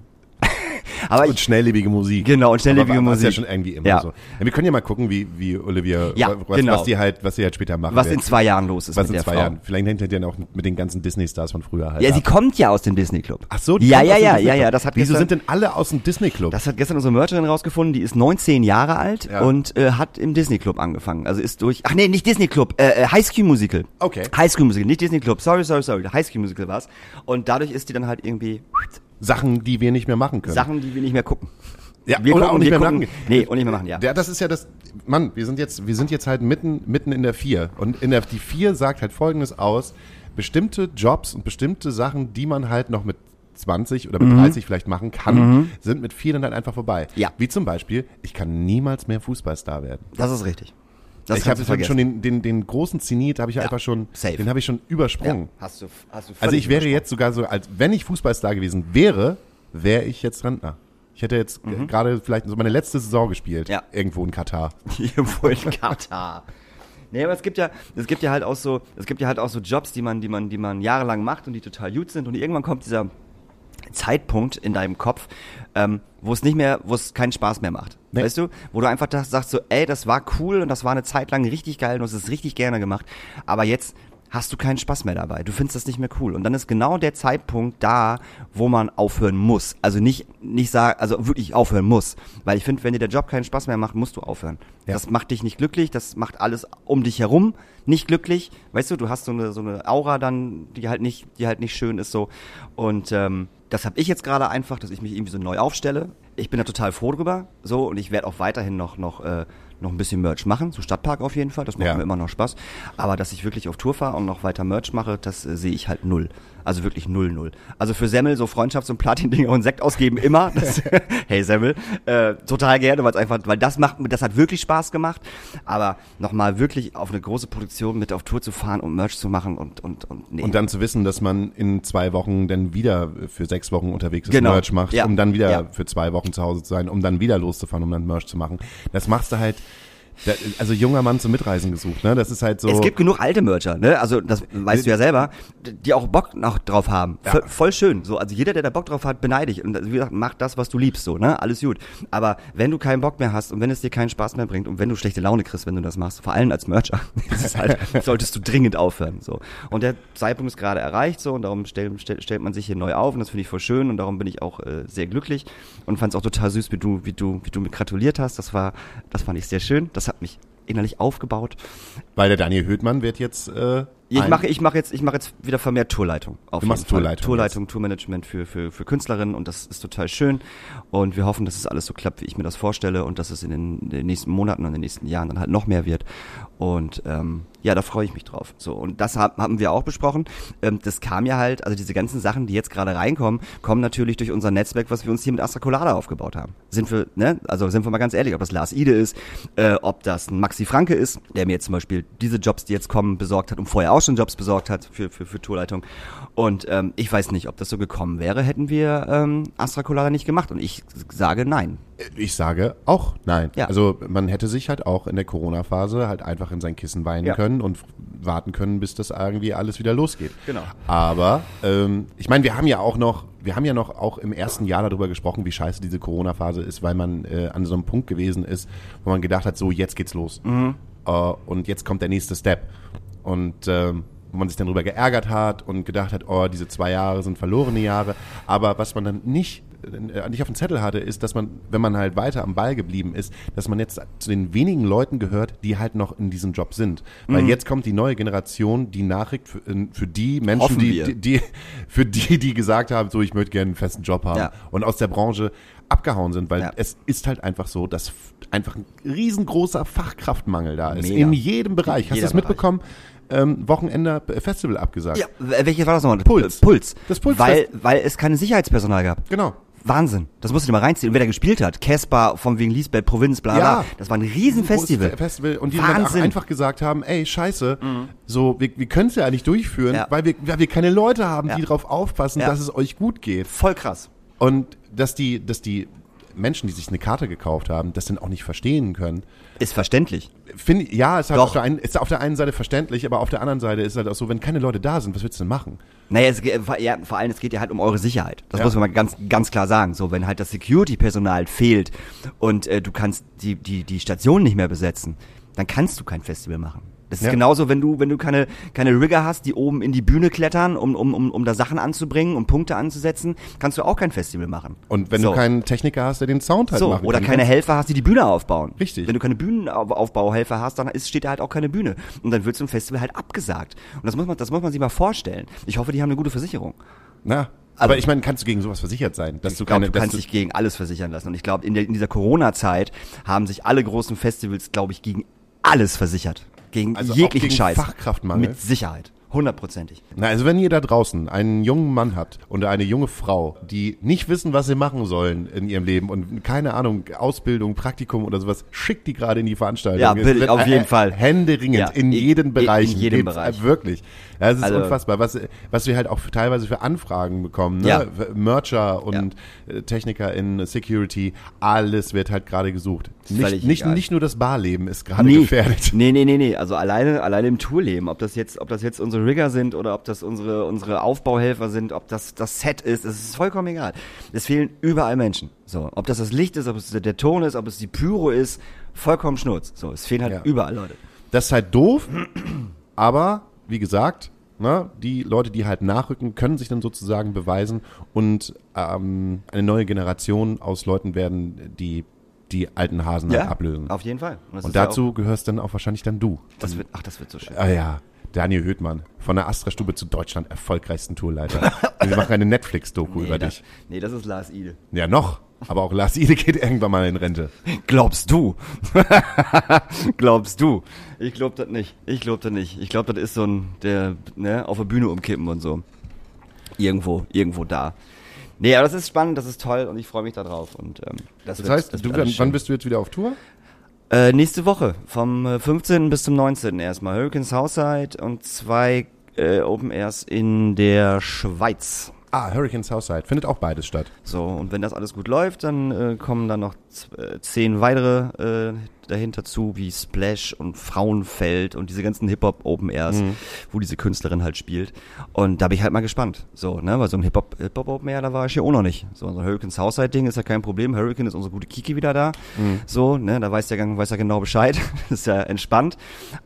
Aber Und schnelllebige Musik. Genau, und schnelllebige aber, aber ist ja Musik. schon irgendwie immer Ja. so. Ja, wir können ja mal gucken, wie, wie Olivia, Ja, was, genau. was die halt, was sie halt später machen was wird. in zwei Jahren los ist was in zwei Frau. Jahren. Vielleicht hängt ja auch mit den ganzen Disney-Stars von früher halt Ja, ab. sie kommt ja aus dem Disney Club. Ach so, ja, kommt ja, ja, ja, Club. ja, das hat Wieso gestern, sind denn alle aus dem Disney Club? das hat gestern unsere Mercherin rausgefunden, die ist 19 Jahre alt Ja. und äh, hat im Disney Club angefangen. Also ist durch, ach nee, nicht Disney Club, äh, äh, High School Musical. Okay. High School Musical, nicht Disney Club, sorry, sorry, sorry, High School Musical war's. Und dadurch ist die dann halt irgendwie Sachen, die wir nicht mehr machen können. Sachen, die wir nicht mehr gucken. Ja, wir oder gucken, auch nicht wir mehr gucken, machen. Nee, und nicht mehr machen, ja. Ja, das ist ja das. Mann, wir sind jetzt, wir sind jetzt halt mitten, mitten in der vier. Und in der, die vier sagt halt Folgendes aus: Bestimmte Jobs und bestimmte Sachen, die man halt noch mit 20 oder mit Mhm. 30 vielleicht machen kann, sind mit vier dann halt einfach vorbei. Ja. Wie zum Beispiel, ich kann niemals mehr Fußballstar werden. Das ist richtig. Das ich habe schon den, den, den großen Zenit, habe ich Ja, einfach schon, safe. den habe ich schon übersprungen. Hast du, hast du Also ich wäre jetzt sogar so, als wenn ich Fußballstar gewesen wäre, wäre ich jetzt Rentner. Ich hätte jetzt äh, gerade vielleicht so meine letzte Saison gespielt. Mhm. Ja. Irgendwo in Katar. Irgendwo in Katar. Nee, aber es gibt ja, es gibt ja halt auch so, es gibt ja halt auch so Jobs, die man, die man, die man jahrelang macht und die total gut sind und irgendwann kommt dieser Zeitpunkt in deinem Kopf, ähm, wo es nicht mehr, wo es keinen Spaß mehr macht. Nee. Weißt du? Wo du einfach das, sagst so, ey, das war cool und das war eine Zeit lang richtig geil und du hast es richtig gerne gemacht, aber jetzt hast du keinen Spaß mehr dabei. Du findest das nicht mehr cool. Und dann ist genau der Zeitpunkt da, wo man aufhören muss. Also nicht, nicht sagen, also wirklich aufhören muss. Weil ich finde, wenn dir der Job keinen Spaß mehr macht, musst du aufhören. Ja. Das macht dich nicht glücklich, das macht alles um dich herum nicht glücklich. Weißt du, du hast so eine, so eine Aura dann, die halt nicht, die halt nicht schön ist so. Und ähm, das habe ich jetzt gerade einfach, dass ich mich irgendwie so neu aufstelle. Ich bin da total froh drüber. So, und ich werde auch weiterhin noch, noch, äh, noch ein bisschen Merch machen, zu Stadtpark auf jeden Fall. Das macht Ja. mir immer noch Spaß. Aber dass ich wirklich auf Tour fahre und noch weiter Merch mache, das äh, sehe ich halt null. Also wirklich null, null. Also für Semmel so Freundschafts- und Platin-Dinger und Sekt ausgeben immer. Das, hey Semmel, äh, total gerne, weil es einfach, weil das macht, das hat wirklich Spaß gemacht. Aber nochmal wirklich auf eine große Produktion mit auf Tour zu fahren und Merch zu machen und und und nee. Und dann zu wissen, dass man in zwei Wochen dann wieder für sechs Wochen unterwegs ist, Genau. Merch macht, Ja. um dann wieder Ja. für zwei Wochen zu Hause zu sein, um dann wieder loszufahren, um dann Merch zu machen. Das machst du halt, also junger Mann zum Mitreisen gesucht, ne? Das ist halt so. Es gibt genug alte Mercher, ne? Also das weißt du ja selber, die auch Bock noch drauf haben. Ja. Voll, schön. So, also jeder, der da Bock drauf hat, beneide ich. Und wie gesagt, mach das, was du liebst, so, ne? Alles gut. Aber wenn du keinen Bock mehr hast und wenn es dir keinen Spaß mehr bringt und wenn du schlechte Laune kriegst, wenn du das machst, vor allem als Mercher, halt, solltest du dringend aufhören. So. Und der Zeitpunkt ist gerade erreicht so und darum stell, stell, stellt man sich hier neu auf und das finde ich voll schön und darum bin ich auch äh, sehr glücklich und fand es auch total süß, wie du, wie du, wie du mir gratuliert hast. Das war, das fand ich sehr schön. Das hat mich innerlich aufgebaut. Weil der Daniel Höhtmann wird jetzt. Äh, Ich mache, ich mache jetzt, ich mache jetzt wieder vermehrt Tourleitung. Auf Du machst. Tourleitung Tourleitung, Tourmanagement für, für, für Künstlerinnen und das ist total schön. Und wir hoffen, dass es alles so klappt, wie ich mir das vorstelle und dass es in den, in den nächsten Monaten und in den nächsten Jahren dann halt noch mehr wird. Und ähm, ja, da freue ich mich drauf. So und das hab, haben wir auch besprochen. Ähm, das kam ja halt, also diese ganzen Sachen, die jetzt gerade reinkommen, kommen natürlich durch unser Netzwerk, was wir uns hier mit Astra Colada aufgebaut haben. Sind wir, ne? Also sind wir mal ganz ehrlich, ob das Lars Ide ist, äh, ob das ein Maxi Franke ist, der mir jetzt zum Beispiel diese Jobs, die jetzt kommen, besorgt hat und vorher auch schon Jobs besorgt hat für, für, für Tourleitung. Und ähm, ich weiß nicht, ob das so gekommen wäre, hätten wir ähm, Astra Colada nicht gemacht. Und ich sage nein. Ich sage auch nein. Ja. Also man hätte sich halt auch in der Corona-Phase halt einfach in sein Kissen weinen Ja. können und warten können, bis das irgendwie alles wieder losgeht. Genau. Aber ähm, ich meine, wir haben ja auch noch, wir haben ja noch auch im ersten Jahr darüber gesprochen, wie scheiße diese Corona-Phase ist, weil man äh, an so einem Punkt gewesen ist, wo man gedacht hat, so jetzt geht's los. Äh, und jetzt kommt der nächste Step. Und ähm, wo man sich dann darüber geärgert hat und gedacht hat, oh, diese zwei Jahre sind verlorene Jahre. Aber was man dann nicht, äh, nicht auf dem Zettel hatte, ist, dass man, wenn man halt weiter am Ball geblieben ist, dass man jetzt zu den wenigen Leuten gehört, die halt noch in diesem Job sind. Weil Mhm. jetzt kommt die neue Generation, die Nachricht für, für die Menschen, die, die, die, für die, die gesagt haben, so, ich möchte gerne einen festen Job haben Ja. und aus der Branche abgehauen sind, weil Ja. es ist halt einfach so, dass einfach ein riesengroßer Fachkraftmangel da ist. Mega. In jedem Bereich. Hast du das mitbekommen? Ähm, Wochenende äh, Festival abgesagt. Ja, w- welches war das nochmal? Puls. Puls. Das Puls- Weil, weil es keine Sicherheitspersonal gab. Genau. Wahnsinn. Das musst du dir mal reinziehen. Und wer da gespielt hat, Casper von wegen Lisbeth, Provinz, bla bla. Ja. Das war ein Riesenfestival. Festival. Und die Wahnsinn. Mhm. einfach gesagt haben, ey, scheiße, so, wir, wir können es ja nicht durchführen, Ja. weil, wir, weil wir keine Leute haben, Ja. die darauf aufpassen, dass es euch gut geht. Voll krass. Und dass die, dass die Menschen, die sich eine Karte gekauft haben, das dann auch nicht verstehen können. Ist verständlich. Finde ich, ja, ist halt auf der, einen, ist auf der einen Seite verständlich, aber auf der anderen Seite ist halt auch so, wenn keine Leute da sind, was willst du denn machen? Naja, es, geht- ja, vor allem, es geht ja halt um eure Sicherheit. Das Ja. muss man mal ganz, ganz klar sagen. So, wenn halt das Security-Personal fehlt und äh, du kannst die, die, die Station nicht mehr besetzen, dann kannst du kein Festival machen. Das ist Ja. genauso, wenn du, wenn du keine, keine Rigger hast, die oben in die Bühne klettern, um, um, um, um da Sachen anzubringen, um Punkte anzusetzen, kannst du auch kein Festival machen. Und wenn so. du keinen Techniker hast, der den Sound halt so, machen oder kann, keine kannst- Helfer hast, die die Bühne aufbauen. Richtig. Wenn du keine Bühnenaufbauhelfer hast, dann ist, steht da halt auch keine Bühne. Und dann wird so ein Festival halt abgesagt. Und das muss man, das muss man sich mal vorstellen. Ich hoffe, die haben eine gute Versicherung. Na, aber ich meine, kannst du gegen sowas versichert sein, dass Ich du glaube, keine, du kannst dich gegen alles versichern lassen. Und ich glaube, in, in dieser Corona-Zeit haben sich alle großen Festivals, glaube ich, gegen alles versichert. Gegen Also jeglichen gegen Scheiß. Fachkraftmangel? Mit Sicherheit. Hundertprozentig. Na, also wenn ihr da draußen einen jungen Mann habt und eine junge Frau, die nicht wissen, was sie machen sollen in ihrem Leben und keine Ahnung, Ausbildung, Praktikum oder sowas, schickt die gerade in die Veranstaltung. Ja, bitte, auf äh, jeden Fall. Händeringend Ja, in in- jedem Bereich. in jedem Geht's, Bereich. Äh, wirklich. Ja, es ist Also- unfassbar, was, was wir halt auch teilweise für Anfragen bekommen. Ne? Ja. Mercher und äh, Techniker in Security, alles wird halt gerade gesucht. Nicht, nicht, nicht nur das Barleben ist gerade gefährdet. Nee, nee, nee, nee. Also alleine, alleine im Tourleben, ob das jetzt, ob das jetzt unsere Rigger sind oder ob das unsere, unsere Aufbauhelfer sind, ob das das Set ist, es ist vollkommen egal. Es fehlen überall Menschen. So, ob das das Licht ist, ob es der Ton ist, ob es die Pyro ist, vollkommen Schnurz. So, es fehlen halt Ja. überall Leute. Das ist halt doof, aber wie gesagt, ne, die Leute, die halt nachrücken, können sich dann sozusagen beweisen und ähm, eine neue Generation aus Leuten werden, die die alten Hasen halt ablösen. auf jeden Fall. das Und ist ja dazu gehörst dann auch wahrscheinlich dann du. Das wird, ach, das wird so schön. Ah ja, Daniel Höhtmann von der Astra-Stube zu Deutschland erfolgreichsten Tourleiter. Wir machen eine Netflix-Doku über das, dich. nee, das ist Lars Ide. Ja, noch. Aber auch Lars Ide geht irgendwann mal in Rente. Glaubst du? Glaubst du? Ich glaub das nicht. Ich glaub das nicht. Ich glaub, das ist so ein, der, ne, auf der Bühne umkippen und so. Irgendwo, irgendwo da. Nee, aber das ist spannend, das ist toll und ich freue mich da drauf. Und, ähm, das, Das wird, heißt, das du, wann schön. bist du jetzt wieder auf Tour? Äh, nächste Woche, vom äh, 15. bis zum 19. erstmal. Hurricanes Southside und zwei äh, Open Airs in der Schweiz. Ah, Hurricane Southside. Findet auch beides statt. So, und wenn das alles gut läuft, dann äh, kommen dann noch äh, zehn weitere äh, dahinter zu, wie Splash und Frauenfeld und diese ganzen Hip-Hop Open Airs, wo diese Künstlerin halt spielt. Und da bin ich halt mal gespannt. So, ne, weil so ein Hip-Hop Hip -Hop Open Air, da war ich hier auch noch nicht. So, so ein Hurricane Southside Ding ist ja kein Problem. Hurricane ist unsere gute Kiki wieder da. So, ne, da weiß der Gang, weiß er genau Bescheid. ist ja entspannt.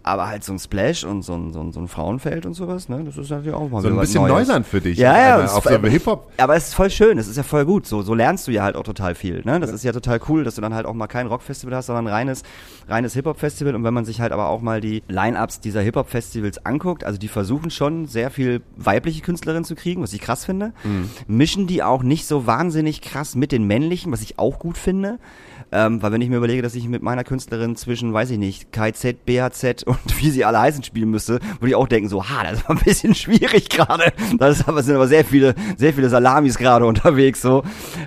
Aber halt so ein Splash und so ein, so ein, so ein Frauenfeld und sowas, ne, das ist natürlich auch mal So ein bisschen Neues. Neuland für dich. Ja, ja, Auf so Hip-Hop. aber es ist voll schön, es ist ja voll gut. So, so lernst du ja halt auch total viel. Ne? Das ist ja total cool, dass du dann halt auch mal kein Rockfestival hast, sondern ein reines, reines Hip-Hop-Festival. Und wenn man sich halt aber auch mal die Line-Ups dieser Hip-Hop-Festivals anguckt, also die versuchen schon sehr viel weibliche Künstlerinnen zu kriegen, was ich krass finde. Mischen die auch nicht so wahnsinnig krass mit den männlichen, was ich auch gut finde. Ähm, weil wenn ich mir überlege, dass ich mit meiner Künstlerin zwischen, weiß ich nicht, KZ, BHZ und wie sie alle heißen spielen müsste, würde ich auch denken, so, ha, das aber ein bisschen schwierig gerade. Aber, sind aber sehr viele, sehr viele Salamis gerade unterwegs, so.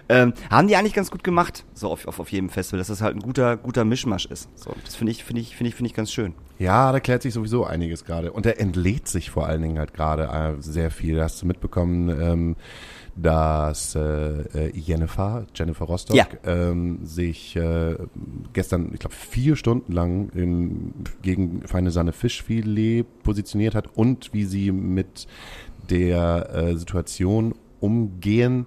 Ähm, haben die eigentlich ganz gut gemacht, so auf, auf, auf jedem Festival, dass das halt ein guter, guter Mischmasch ist. So, das finde ich, finde ich, finde ich, finde ich ganz schön. Ja, da klärt sich sowieso einiges gerade. Und er entlädt sich vor allen Dingen halt gerade äh, sehr viel. Hast du mitbekommen, ähm, dass äh, äh, Jennifer, Jennifer Rostock, Ja. ähm, sich äh, gestern, ich glaube, vier Stunden lang in, gegen Feine Sahne Fischfilet positioniert hat und wie sie mit der äh, Situation umgehen,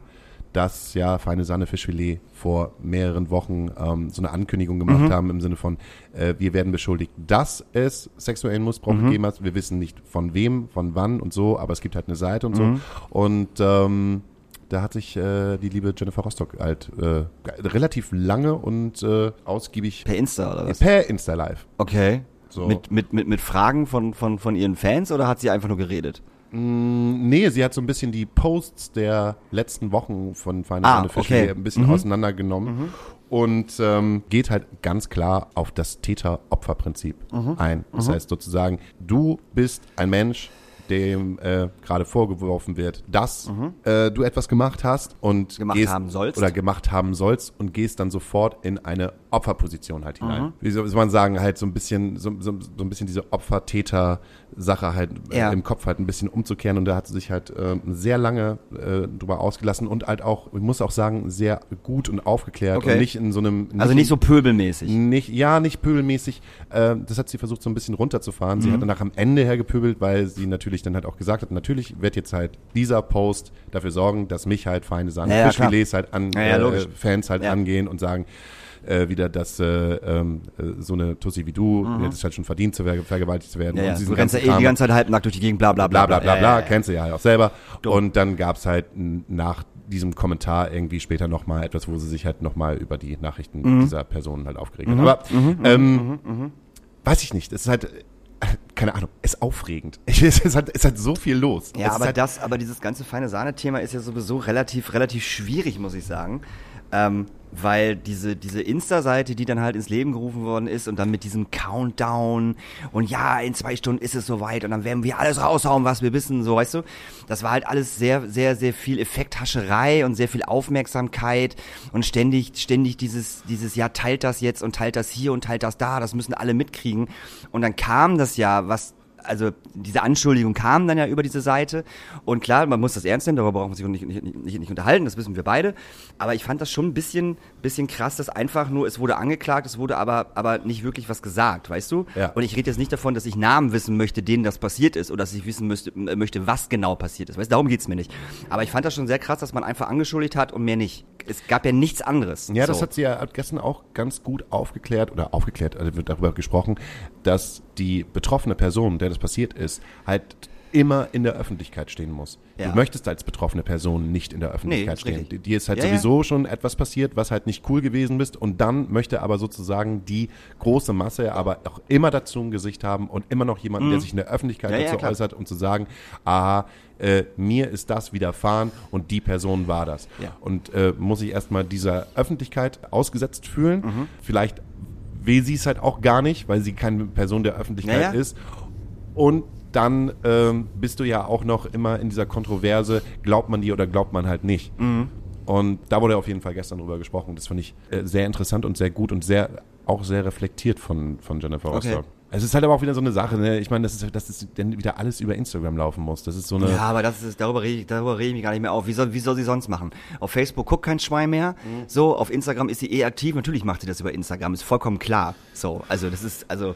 dass ja Feine Sahne Fischfilet vor mehreren Wochen ähm, so eine Ankündigung gemacht haben im Sinne von, äh, wir werden beschuldigt, dass es sexuellen Missbrauch gegeben hat. Wir wissen nicht von wem, von wann und so, aber es gibt halt eine Seite und so. Und ähm, da hat sich äh, die liebe Jennifer Rostock halt äh, relativ lange und äh, ausgiebig Per Insta oder was? per Insta Live. Okay. So. Mit, mit, mit, mit Fragen von, von, von ihren Fans oder hat sie einfach nur geredet? Nee, sie hat so ein bisschen die Posts der letzten Wochen von Feine Ah, Fisch okay. ein bisschen auseinandergenommen und ähm, geht halt ganz klar auf das Täter-Opfer-Prinzip ein. Das heißt sozusagen, du bist ein Mensch, dem äh, gerade vorgeworfen wird, dass äh, du etwas gemacht hast und Gemacht gehst, haben sollst. oder gemacht haben sollst und gehst dann sofort in eine Opferposition halt hinein. Wie soll man sagen, halt so ein bisschen so, so, so ein bisschen diese Opfer-Täter-Sache halt äh, Ja. im Kopf halt ein bisschen umzukehren und da hat sie sich halt ähm, sehr lange äh, drüber ausgelassen und halt auch, ich muss auch sagen, sehr gut und aufgeklärt Okay. und nicht in so einem Also nicht so pöbelmäßig. nicht, ja, nicht pöbelmäßig. Äh, das hat sie versucht, so ein bisschen runterzufahren. Mhm. Sie hat danach am Ende her gepöbelt, weil sie natürlich dann halt auch gesagt hat, natürlich wird jetzt halt dieser Post dafür sorgen, dass mich halt Feinde sagen, Ja, ja, Fischfilets halt an Ja, ja, äh. Fans halt angehen und sagen, äh, wieder, dass äh, ähm, äh, so eine Tussi wie du jetzt ist halt schon verdient, zu ver vergewaltigt zu werden. Mhm. Ja, ja. Und diesen Du rennst ja eh die ganze Zeit halbnackt durch die Gegend, bla bla bla bla bla bla, Ja, ja, ja. kennst du ja halt auch selber. Dumm. Und dann gab's halt n- nach diesem Kommentar irgendwie später nochmal etwas, wo sie sich halt nochmal über die Nachrichten Mhm. dieser Personen halt aufgeregt hat. Aber ähm, weiß ich nicht, es ist halt, keine Ahnung, ist aufregend. Es ist halt, es ist halt so viel los. Ja, es aber halt, das, aber dieses ganze feine Sahne-Thema ist ja sowieso relativ, relativ schwierig, muss ich sagen. Ähm, weil diese, diese Insta-Seite, die dann halt ins Leben gerufen worden ist und dann mit diesem Countdown und ja, in zwei Stunden ist es soweit und dann werden wir alles raushauen, was wir wissen, so weißt du, das war halt alles sehr, sehr, sehr viel Effekthascherei und sehr viel Aufmerksamkeit und ständig, ständig dieses, dieses, ja, teilt das jetzt und teilt das hier und teilt das da, das müssen alle mitkriegen. Und dann kam das ja, was also diese Anschuldigung kam dann ja über diese Seite. Und klar, man muss das ernst nehmen, darüber brauchen wir sich nicht, nicht, nicht, nicht unterhalten, das wissen wir beide, aber ich fand das schon ein bisschen, bisschen krass, dass einfach nur, es wurde angeklagt, es wurde aber, aber nicht wirklich was gesagt, weißt du? Ja. Und ich rede jetzt nicht davon, dass ich Namen wissen möchte, denen das passiert ist oder dass ich wissen müsste, möchte, was genau passiert ist, weißt du, darum geht's mir nicht. Aber ich fand das schon sehr krass, dass man einfach angeschuldigt hat und mehr nicht. Es gab ja nichts anderes. Ja, das So. hat sie ja gestern auch ganz gut aufgeklärt oder aufgeklärt, also wird darüber gesprochen, dass die betroffene Person, der das passiert ist, halt immer in der Öffentlichkeit stehen muss. Ja. Du möchtest als betroffene Person nicht in der Öffentlichkeit ist stehen. Dir ist halt Ja, ja. sowieso schon etwas passiert, was halt nicht cool gewesen bist und dann möchte aber sozusagen die große Masse aber auch immer dazu ein Gesicht haben und immer noch jemanden, der sich in der Öffentlichkeit Mhm. Ja, ja, dazu äußert und zu sagen, aha, äh, mir ist das widerfahren und die Person war das. Ja. Und äh, muss ich erstmal dieser Öffentlichkeit ausgesetzt fühlen. Mhm. Vielleicht will sie es halt auch gar nicht, weil sie keine Person der Öffentlichkeit Ja, ja. ist. Und dann ähm, bist du ja auch noch immer in dieser Kontroverse, glaubt man dir oder glaubt man halt nicht. Mhm. Und da wurde auf jeden Fall gestern drüber gesprochen. Das fand ich äh, sehr interessant und sehr gut und sehr auch sehr reflektiert von, von Jennifer Okay. Rostock. Es ist halt aber auch wieder so eine Sache, ne? Ich meine, das ist, dass es dann wieder alles über Instagram laufen muss. Das ist so eine. Ja, aber das ist, darüber rede ich, darüber rede ich mich gar nicht mehr auf. Wie soll, wie soll sie sonst machen? Auf Facebook guckt kein Schwein mehr. Mhm. So, auf Instagram ist sie eh aktiv. Natürlich macht sie das über Instagram. Ist vollkommen klar. So, also das ist, also,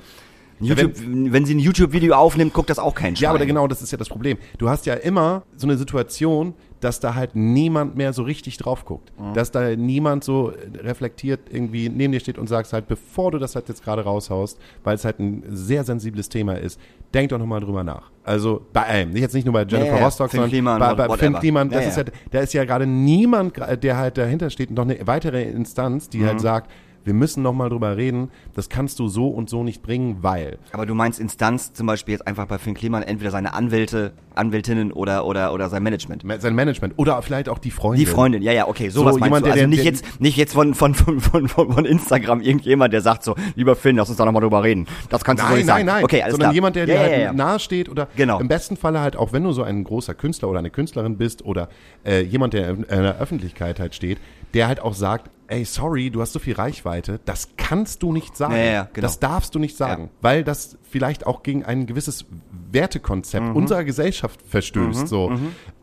YouTube, wenn, sie ein YouTube-Video aufnimmt, guckt das auch kein Schwein. Ja, aber genau, das ist ja das Problem. Du hast ja immer so eine Situation, dass da halt niemand mehr so richtig drauf guckt. Mhm. Dass da niemand so reflektiert irgendwie neben dir steht und sagst halt, bevor du das halt jetzt gerade raushaust, weil es halt ein sehr sensibles Thema ist, denk doch nochmal drüber nach. Also bei allem, jetzt nicht nur bei Jennifer ja, Rostock, Finn sondern Kliman, bei, bei whatever. Finn Kliman, das Ja, ist ja. ja, da ist ja gerade niemand, der halt dahinter steht, noch eine weitere Instanz, die Mhm. halt sagt, wir müssen nochmal drüber reden, das kannst du so und so nicht bringen, weil. Aber du meinst Instanz zum Beispiel jetzt einfach bei Finn Kliman entweder seine Anwälte, Anwältinnen oder, oder, oder sein Management. Ma- Sein Management oder vielleicht auch die Freundin. Die Freundin, ja, ja, okay, sowas So, meinst jemand, du. Also der- nicht der- jetzt, nicht jetzt von, von, von, von, von, Instagram irgendjemand, der sagt so, lieber Finn, lass uns da nochmal drüber reden. Das kannst du so Nein, nicht nein, sagen. nein. Okay, alles Sondern klar. jemand, der ja, dir halt ja, ja. nahe steht oder Genau. im besten Falle halt auch, wenn du so ein großer Künstler oder eine Künstlerin bist oder äh, jemand, der in der Öffentlichkeit halt steht, der halt auch sagt, ey, sorry, du hast so viel Reichweite, das kannst du nicht sagen. Ja, ja, genau. Das darfst du nicht sagen, Ja. weil das vielleicht auch gegen ein gewisses Wertekonzept Mhm. unserer Gesellschaft verstößt. so.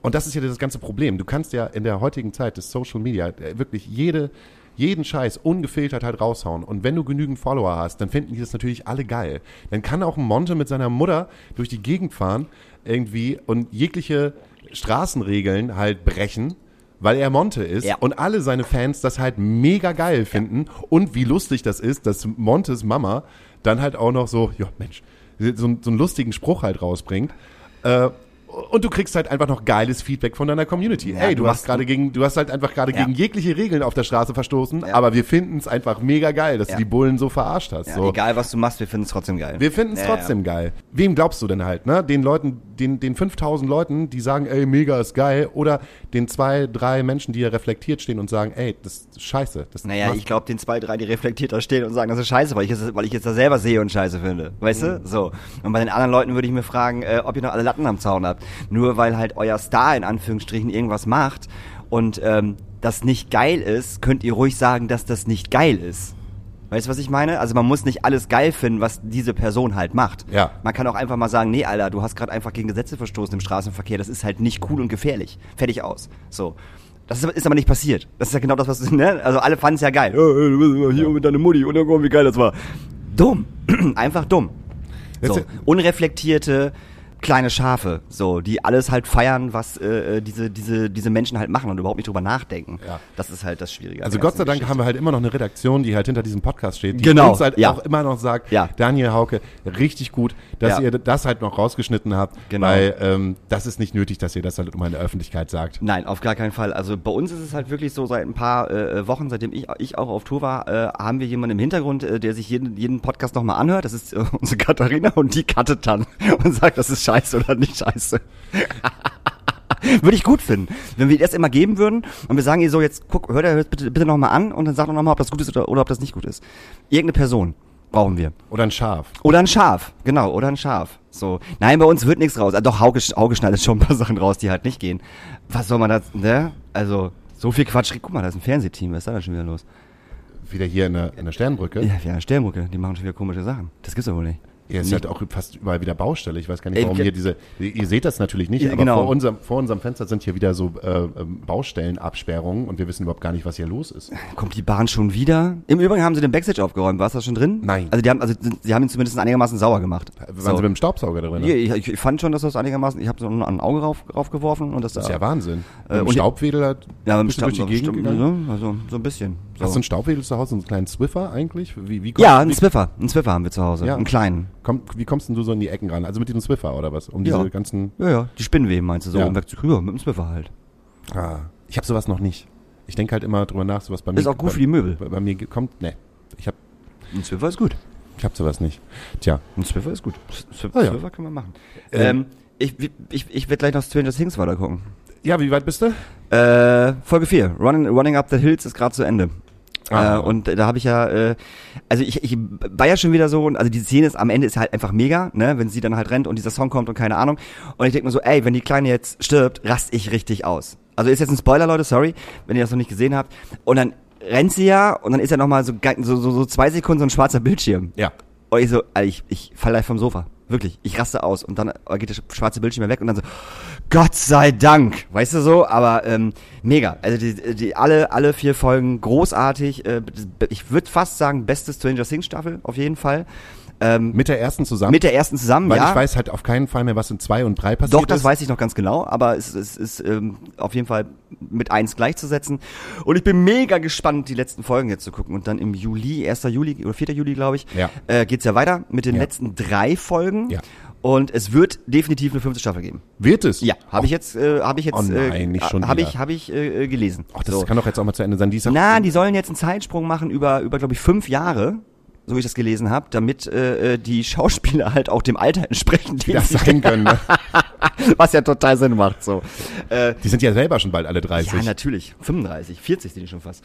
Und das ist ja das ganze Problem. Du kannst ja in der heutigen Zeit des Social Media äh, wirklich jede jeden Scheiß ungefiltert halt raushauen. Und wenn du genügend Follower hast, dann finden die das natürlich alle geil. Dann kann auch ein Monte mit seiner Mutter durch die Gegend fahren irgendwie und jegliche Straßenregeln halt brechen, weil er Monte ist Ja. und alle seine Fans das halt mega geil finden und wie lustig das ist, dass Montes Mama dann halt auch noch so, ja Mensch, so, so einen lustigen Spruch halt rausbringt. Äh, und du kriegst halt einfach noch geiles Feedback von deiner Community. Ja, Ey, du, du hast gerade gegen, du hast halt einfach gerade Ja. gegen jegliche Regeln auf der Straße verstoßen, Ja. aber wir finden es einfach mega geil, dass Ja. du die Bullen so verarscht hast. Ja, so. Egal, was du machst, wir finden es trotzdem geil. Wir finden es Ja, trotzdem geil. Wem glaubst du denn halt, ne? Den Leuten, den, den 5000 Leuten, die sagen, ey, mega ist geil, oder den zwei, drei Menschen, die ja reflektiert stehen und sagen, ey, das ist scheiße. Das Naja, ich glaube, den zwei, drei, die reflektiert da stehen und sagen, das ist scheiße, weil ich es, weil ich jetzt da selber sehe und scheiße finde. Weißt Mhm. du? So. Und bei den anderen Leuten würde ich mir fragen, äh, ob ihr noch alle Latten am Zaun habt. Nur weil halt euer Star in Anführungsstrichen irgendwas macht und ähm, das nicht geil ist, könnt ihr ruhig sagen, dass das nicht geil ist. Weißt du, was ich meine? Also man muss nicht alles geil finden, was diese Person halt macht. Ja. Man kann auch einfach mal sagen, nee, Alter, du hast gerade einfach gegen Gesetze verstoßen im Straßenverkehr. Das ist halt nicht cool und gefährlich. Fertig aus. So. Das ist, aber- ist aber nicht passiert. Das ist ja genau das, was ne? Also alle fanden es ja geil. Oh, du bist immer hier mit deiner Mutti und dann guck wie geil das war. Dumm. einfach dumm. So. Unreflektierte kleine Schafe, so, die alles halt feiern, was äh, äh, diese, diese, diese Menschen halt machen und überhaupt nicht drüber nachdenken. Ja. Das ist halt das Schwierige. Also Gott sei Dank haben wir halt immer noch eine Redaktion, die halt hinter diesem Podcast steht, die Genau, uns halt ja. auch immer noch sagt, Ja. Daniel Hauke, richtig gut, dass ihr das halt noch rausgeschnitten habt, Genau. weil ähm, das ist nicht nötig, dass ihr das halt immer in der Öffentlichkeit sagt. Nein, auf gar keinen Fall. Also bei uns ist es halt wirklich so, seit ein paar äh, Wochen, seitdem ich, ich auch auf Tour war, äh, haben wir jemanden im Hintergrund, äh, der sich jeden, jeden Podcast nochmal anhört. Das ist äh, unsere Katharina und die cuttet dann und sagt, das ist scheiße oder nicht scheiße. Würde ich gut finden. Wenn wir das immer geben würden und wir sagen ihr so, jetzt guck, hör dir das bitte, bitte nochmal an und dann sag doch nochmal, ob das gut ist oder, oder ob das nicht gut ist. Irgendeine Person brauchen wir. Oder ein Schaf. Oder ein Schaf, genau, oder ein Schaf. So. Nein, bei uns wird nichts raus. Ah, doch, Hauke, Hauke schneidet schon ein paar Sachen raus, die halt nicht gehen. Was soll man da, ne? Also, so viel Quatsch. Guck mal, da ist ein Fernsehteam, was ist da denn schon wieder los? Wieder hier in der, in der Sternbrücke. Ja, ja, Sternbrücke, die machen schon wieder komische Sachen. Das gibt's doch wohl nicht. Ja, es ist halt auch fast überall wieder Baustelle. Ich weiß gar nicht, Ey, warum hier diese. Ihr seht das natürlich nicht, Ja, aber genau. vor, unserem, vor unserem Fenster sind hier wieder so äh, ähm, Baustellenabsperrungen und wir wissen überhaupt gar nicht, was hier los ist. Kommt die Bahn schon wieder? Im Übrigen haben sie den Backstage aufgeräumt. War es da schon drin? Nein. Also die haben, also sie haben ihn zumindest einigermaßen sauer gemacht. Waren So. Sie mit dem Staubsauger drin? Ja, ich, ich fand schon, dass das einigermaßen, ich habe so ein, ein Auge rauf, raufgeworfen und das, Das ist ja Wahnsinn. Äh, Mit dem und- Staubwedel hat ja, bist du durch die Gegend ne? also so ein bisschen. So. Hast du einen Staubwedel zu Hause, einen kleinen Swiffer eigentlich? Wie, wie, kommst- ja, einen wie, Swiffer. Einen Swiffer haben wir zu Hause. Ja. Einen kleinen. komm, wie kommst denn du so in die Ecken ran? Also mit diesem Swiffer oder was? Um Ja. diese ganzen. Ja, ja. Die Spinnweben meinst du so, Ja. um wegzukriegen? Ja, mit dem Swiffer halt. Ah, ich habe sowas noch nicht. Ich denke halt immer drüber nach, sowas bei mir. Ist auch gut bei, für die Möbel. Bei, bei mir kommt, ne, ich Ein Swiffer ist gut. ich hab sowas nicht. Tja, Ein Swiffer ist gut. Swiffer, Ah, ja. Swiffer können wir machen. Ähm, Ähm, ich ich, ich werde gleich noch Stranger Things weiter gucken. ja, wie weit bist du? Äh, Folge 4. Running, Running Up the Hills ist gerade zu Ende. Ah. Äh, und da habe ich ja, äh, also ich, ich war ja schon wieder so, also die Szene ist am Ende ist halt einfach mega, ne, wenn sie dann halt rennt und dieser Song kommt und keine Ahnung. Und ich denke mir so, ey, wenn die Kleine jetzt stirbt, rast ich richtig aus. Also ist jetzt ein Spoiler, Leute, sorry, wenn ihr das noch nicht gesehen habt. Und dann rennt sie ja und dann ist ja nochmal so, so, so, so zwei Sekunden so ein schwarzer Bildschirm. Ja. Und ich so, Alter, ich, ich fall gleich vom Sofa. Wirklich. Ich raste aus. Und dann geht der schwarze Bildschirm weg und dann so, Gott sei Dank. Weißt du so? Aber ähm, mega. Also die, die alle, alle vier Folgen großartig. Äh, ich würde fast sagen, beste Stranger Things Staffel, auf jeden Fall. Ähm, Mit der ersten zusammen? mit der ersten zusammen, Weil ja. ich weiß halt auf keinen Fall mehr, was in zwei und drei passiert Doch, das ist. weiß ich noch ganz genau, aber es, es ist ähm, auf jeden Fall mit eins gleichzusetzen. Und ich bin mega gespannt, die letzten Folgen jetzt zu gucken. Und dann im Juli, 1. Juli oder 4. Juli, glaube ich, Ja. äh, geht's ja weiter mit den Ja. letzten drei Folgen. Ja. Und es wird definitiv eine fünfte Staffel geben. Wird es? Ja, habe ich jetzt, äh, habe ich jetzt, Oh nein, äh, nicht schon habe ich, habe ich äh, gelesen. Ach, das So. kann doch jetzt auch mal zu Ende sein. Die ist Na, die sollen jetzt einen Zeitsprung machen über, über glaube ich, fünf Jahre, so wie ich das gelesen habe, damit äh, äh, die Schauspieler halt auch dem Alter entsprechen, die das sein können. Ne? was ja total Sinn macht. So. Äh, Die sind ja selber schon bald alle 30. ja, natürlich. 35, 40 sind die schon fast.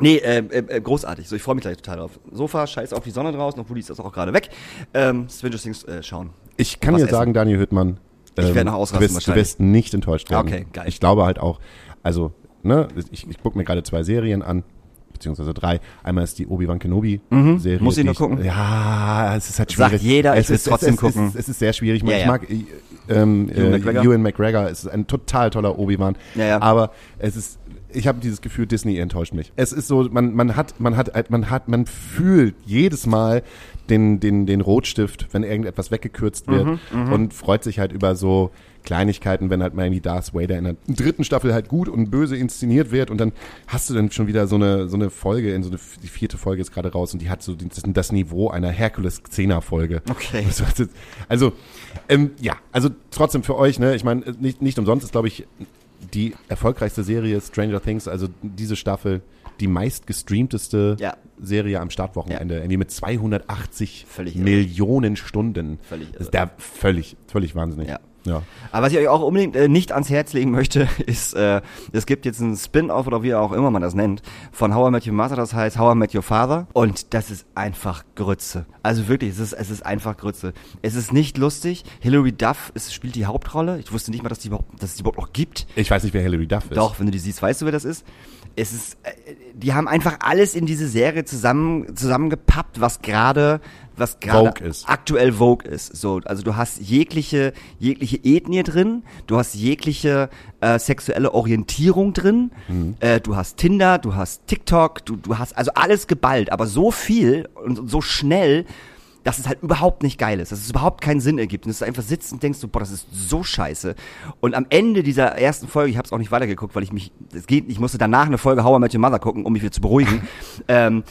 Nee, äh, äh, äh, großartig. So, ich freue mich gleich total drauf. Sofa, scheiß auf die Sonne draußen, obwohl die ist auch gerade weg. Ähm, Stranger Things äh, schauen. Ich kann dir sagen, Daniel Hüttmann, Ich ähm, werd noch ausrasten du wirst, du wirst nicht enttäuscht werden. Okay, geil. Ich glaube halt auch, also, ne, ich, ich gucke mir gerade zwei Serien an, beziehungsweise drei. Einmal ist die Obi-Wan Kenobi-Serie. Mhm. Muss ich noch gucken? Ja, es ist halt Sagt schwierig. jeder, ich es will's ist, trotzdem es, gucken. Es, es ist sehr schwierig. Ja, ich ja. mag äh, ähm, Ewan äh, McGregor? Ewan McGregor, es ist ein total toller Obi-Wan. Ja, ja. Aber es ist, ich habe dieses Gefühl, Disney enttäuscht mich. Es ist so, man, man hat, man hat, man hat, man fühlt jedes Mal den, den, den Rotstift, wenn irgendetwas weggekürzt wird Mhm, und freut sich halt über so Kleinigkeiten, wenn halt mal irgendwie Darth Vader in der dritten Staffel halt gut und böse inszeniert wird und dann hast du dann schon wieder so eine, so eine Folge, in so eine, die vierte Folge ist gerade raus und die hat so das, das Niveau einer Herkules-Xena-Folge. Okay. Also, Also, ähm, ja, also trotzdem für euch, ne, ich meine, nicht, nicht umsonst ist, glaube ich, die erfolgreichste Serie Stranger Things, also diese Staffel, die meist gestreamteste Ja. Serie am Startwochenende, irgendwie mit 280 Völlig. Millionen Stunden. Völlig Das ist der völlig, völlig wahnsinnig. Ja. Ja. Aber was ich euch auch unbedingt äh, nicht ans Herz legen möchte, ist, äh, es gibt jetzt einen Spin-off oder wie auch immer man das nennt, von How I Met Your Mother, das heißt How I Met Your Father. Und das ist einfach Grütze. Also wirklich, es ist, es ist einfach Grütze. Es ist nicht lustig. Hilary Duff ist, spielt die Hauptrolle. Ich wusste nicht mal, dass die überhaupt, dass es die überhaupt noch gibt. Ich weiß nicht, wer Hilary Duff ist. Doch, wenn du die siehst, weißt du, wer das ist. Es ist, äh, die haben einfach alles in diese Serie zusammen, zusammengepappt, was gerade, was gerade aktuell Vogue ist. So, also du hast jegliche, jegliche Ethnie drin, du hast jegliche äh, sexuelle Orientierung drin, Mhm. äh, du hast Tinder, du hast TikTok, du, du hast also alles geballt, aber so viel und so schnell, dass es halt überhaupt nicht geil ist, dass es überhaupt keinen Sinn ergibt. Und dass du einfach sitzt und denkst, so, boah, das ist so scheiße. Und am Ende dieser ersten Folge, ich habe es auch nicht weitergeguckt, weil ich mich, es geht, ich musste danach eine Folge How I Met Your Mother gucken, um mich wieder zu beruhigen. ähm,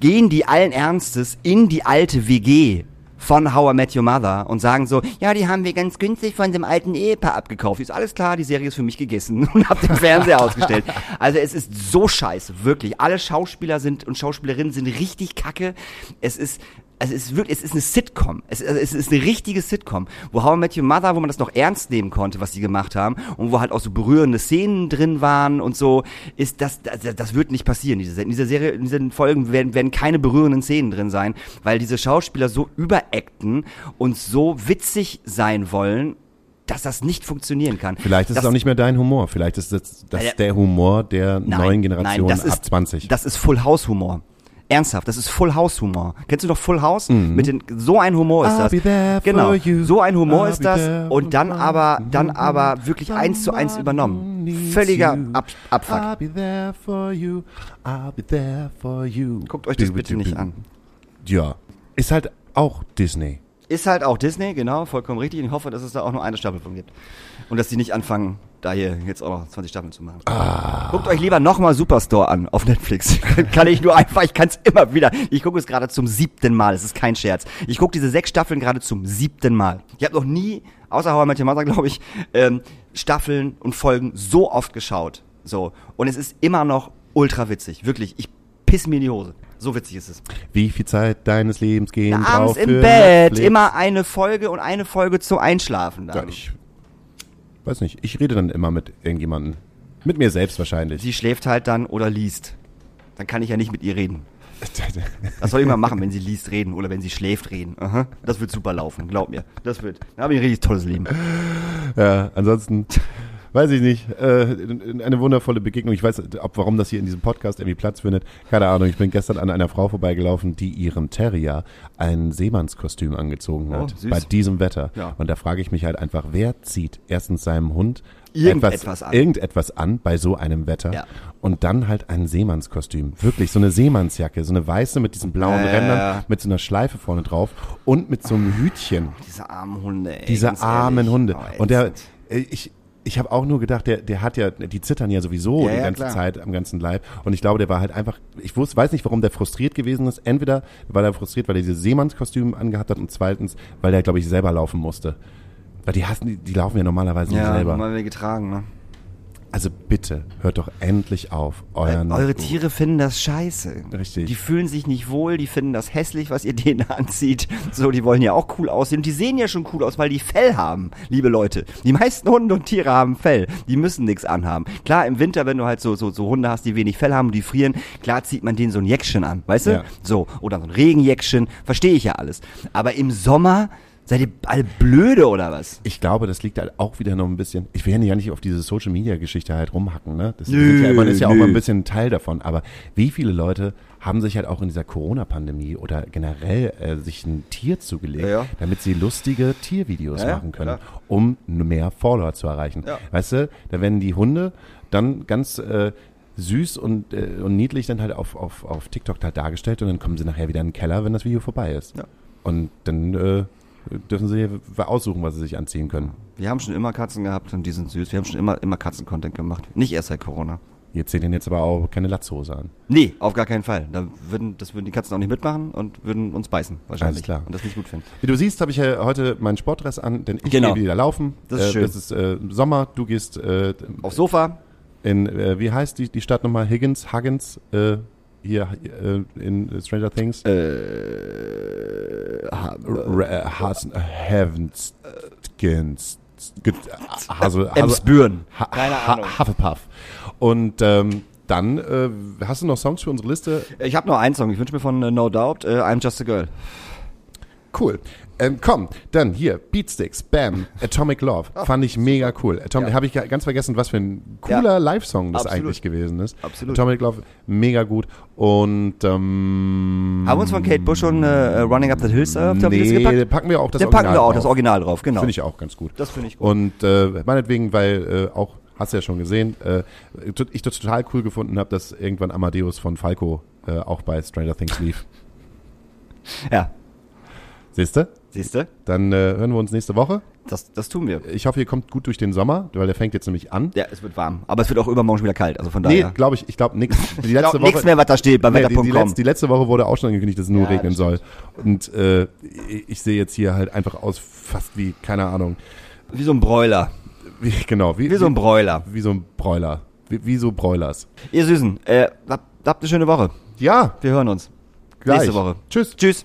gehen die allen Ernstes in die alte WG von How I Met Your Mother und sagen so, ja, die haben wir ganz günstig von dem alten Ehepaar abgekauft. Ist alles klar, die Serie ist für mich gegessen und hab den Fernseher ausgestellt. Also es ist so scheiße, wirklich. Alle Schauspieler sind und Schauspielerinnen sind richtig kacke. Es ist es ist wirklich, es ist eine Sitcom. Es, also es ist eine richtige Sitcom. Wo How I Met Your Mother, wo man das noch ernst nehmen konnte, was sie gemacht haben, und wo halt auch so berührende Szenen drin waren und so, ist das, das, das wird nicht passieren. Diese, in dieser Serie, in diesen Folgen werden, werden keine berührenden Szenen drin sein, weil diese Schauspieler so überacten und so witzig sein wollen, dass das nicht funktionieren kann. Vielleicht ist das, es auch nicht mehr dein Humor. Vielleicht ist das, das Ja, der Humor der Nein, neuen Generation nein, ab ist, 20. Das ist Full House Humor. Ernsthaft, das ist Full House Humor. Kennst du noch Full House? Mhm. Mit den so ein Humor ist das. genau. So ein Humor I'll ist das und dann aber dann aber wirklich eins zu eins übernommen. Völliger. Ab Abfuck. Guckt euch das bitte nicht an. Ja. Ist halt auch Disney. Ist halt auch Disney, genau, vollkommen richtig. Ich hoffe, dass es da auch nur eine Staffel von gibt. Und dass die nicht anfangen, da hier jetzt auch noch 20 Staffeln zu machen. Ah. Guckt euch lieber nochmal Superstore an auf Netflix. kann ich nur einfach, ich kann es immer wieder. Ich gucke es gerade zum siebten Mal, es ist kein Scherz. Ich gucke diese sechs Staffeln gerade zum siebten Mal. Ich habe noch nie, außer Your Mother, glaube ich, ähm, Staffeln und Folgen so oft geschaut. So. Und es ist immer noch ultra witzig. Wirklich, ich piss mir in die Hose. So witzig ist es. Wie viel Zeit deines Lebens gehen Na, drauf abends im für Bett, Netflix? immer eine Folge und eine Folge zum Einschlafen. Dann. Ja, ich weiß nicht. Ich rede dann immer mit irgendjemandem. Mit mir selbst wahrscheinlich. Sie schläft halt dann oder liest. Dann kann ich ja nicht mit ihr reden. Das soll ich mal machen, wenn sie liest, reden oder wenn sie schläft, reden. Aha. Das wird super laufen, glaub mir. Das wird. Da habe ich ein richtig tolles Leben. Ja, ansonsten weiß ich nicht. Äh, eine wundervolle Begegnung. Ich weiß, ob warum das hier in diesem Podcast irgendwie Platz findet. Keine Ahnung. Ich bin gestern an einer Frau vorbeigelaufen, die ihrem Terrier ein Seemannskostüm angezogen hat. Oh, bei diesem Wetter. Ja. Und da frage ich mich halt einfach, wer zieht erstens seinem Hund Irgendetwas etwas, an. irgendetwas an bei so einem Wetter Ja. und dann halt ein Seemannskostüm. Wirklich, so eine Seemannsjacke, so eine weiße mit diesen blauen ja, Rändern, mit so einer Schleife vorne drauf und mit so einem Hütchen. Diese armen Hunde, ey. Diese armen ehrlich. Hunde. Oh, und der, äh, ich, ich habe auch nur gedacht, der, der hat ja, die zittern ja sowieso Ja, die ja, ganze klar. Zeit am ganzen Leib. Und ich glaube, der war halt einfach, ich wusste, weiß nicht, warum der frustriert gewesen ist. Entweder war er frustriert, weil er dieses Seemannskostüm angehabt hat und zweitens, weil er, glaube ich, selber laufen musste. Weil die hassen, die, die laufen ja normalerweise nicht Ja, selber. mal wir getragen, ne? Also bitte, hört doch endlich auf, euren. Eure Tiere finden das scheiße. Richtig. Die fühlen sich nicht wohl, die finden das hässlich, was ihr denen anzieht. So, die wollen ja auch cool aussehen. Und die sehen ja schon cool aus, weil die Fell haben, liebe Leute. Die meisten Hunde und Tiere haben Fell. Die müssen nichts anhaben. Klar, im Winter, wenn du halt so, so, so Hunde hast, die wenig Fell haben und die frieren, klar zieht man denen so ein Jäckchen an, weißt du? Ja. So, oder so ein Regenjäckchen. Verstehe ich ja alles. Aber im Sommer, seid ihr alle blöde oder was? Ich glaube, das liegt halt auch wieder noch ein bisschen. Ich will ja nicht auf diese Social Media Geschichte halt rumhacken, ne? Das Nö, ja, man ist ja auch nö. mal ein bisschen Teil davon. Aber wie viele Leute haben sich halt auch in dieser Corona-Pandemie oder generell äh, sich ein Tier zugelegt, Ja, ja. damit sie lustige Tiervideos machen können, um mehr Follower zu erreichen. Weißt du, da werden die Hunde dann ganz äh, süß und, äh, und niedlich dann halt auf, auf, auf TikTok halt dargestellt und dann kommen sie nachher wieder in den Keller, wenn das Video vorbei ist. Und dann äh, dürfen sie aussuchen, was sie sich anziehen können. Wir haben schon immer Katzen gehabt und die sind süß. Wir haben schon immer, immer Katzen-Content gemacht. Nicht erst seit Corona. Ihr zieht ihnen jetzt aber auch keine Latzhose an. Nee, auf gar keinen Fall. Da würden, das würden die Katzen auch nicht mitmachen und würden uns beißen, wahrscheinlich. Alles klar. Und das nicht gut finden. Wie du siehst, habe ich ja heute meinen Sportdress an, denn ich Genau. gehe wieder laufen. Das ist äh, schön. Es ist äh, Sommer, du gehst äh, Aufs Sofa, in, äh, wie heißt die, die Stadt nochmal? Higgins, Huggins, äh, hier äh, in Stranger Things. äh, ha, R- Has- Heavens, Hasel, Ahnung. Hufflepuff. Und ähm, dann, äh, hast du noch Songs für unsere Liste? Ich habe nur einen Song. Ich wünsche mir von äh, No Doubt äh, I'm Just a Girl. Cool. Ähm, komm, dann hier, Beatsticks, Bam, Atomic Love. Fand ich mega cool. Ja. Habe ich ga- ganz vergessen, was für ein cooler Ja. Live-Song das Absolut. eigentlich gewesen ist. Absolut. Atomic Love, mega gut. Und ähm, Haben wir uns von Kate Bush schon äh, Running Up the Hills äh, auf die nee, gepackt? packen wir auch das Den Original packen wir auch, drauf. das Original drauf, genau. Finde ich auch ganz gut. Das finde ich gut. Und äh, meinetwegen, weil äh, auch, hast du ja schon gesehen, äh, ich das total cool gefunden habe, dass irgendwann Amadeus von Falco äh, auch bei Stranger Things lief. Ja, Siehst du? siehst du? Dann äh, hören wir uns nächste Woche. Das, das tun wir. Ich hoffe, ihr kommt gut durch den Sommer, weil der fängt jetzt nämlich an. Ja, es wird warm. Aber es wird auch übermorgen schon wieder kalt. Also von Nee, daher. glaube ich, ich glaube nichts. Die letzte glaub, nichts mehr, was da steht beim Nee, die, die, letzte, die letzte Woche wurde auch schon angekündigt, dass es nur Ja, regnen soll. Und äh, ich, sehe jetzt hier halt einfach aus fast wie, keine Ahnung, Wie so ein Bräuler. wie, genau, wie, Wie so ein Bräuler. wie so ein Bräuler. Wie, wie so Bräulers. Ihr Süßen, äh, habt, habt eine schöne Woche. Ja, Wir hören uns. gleich. Nächste Woche. Tschüss. Tschüss.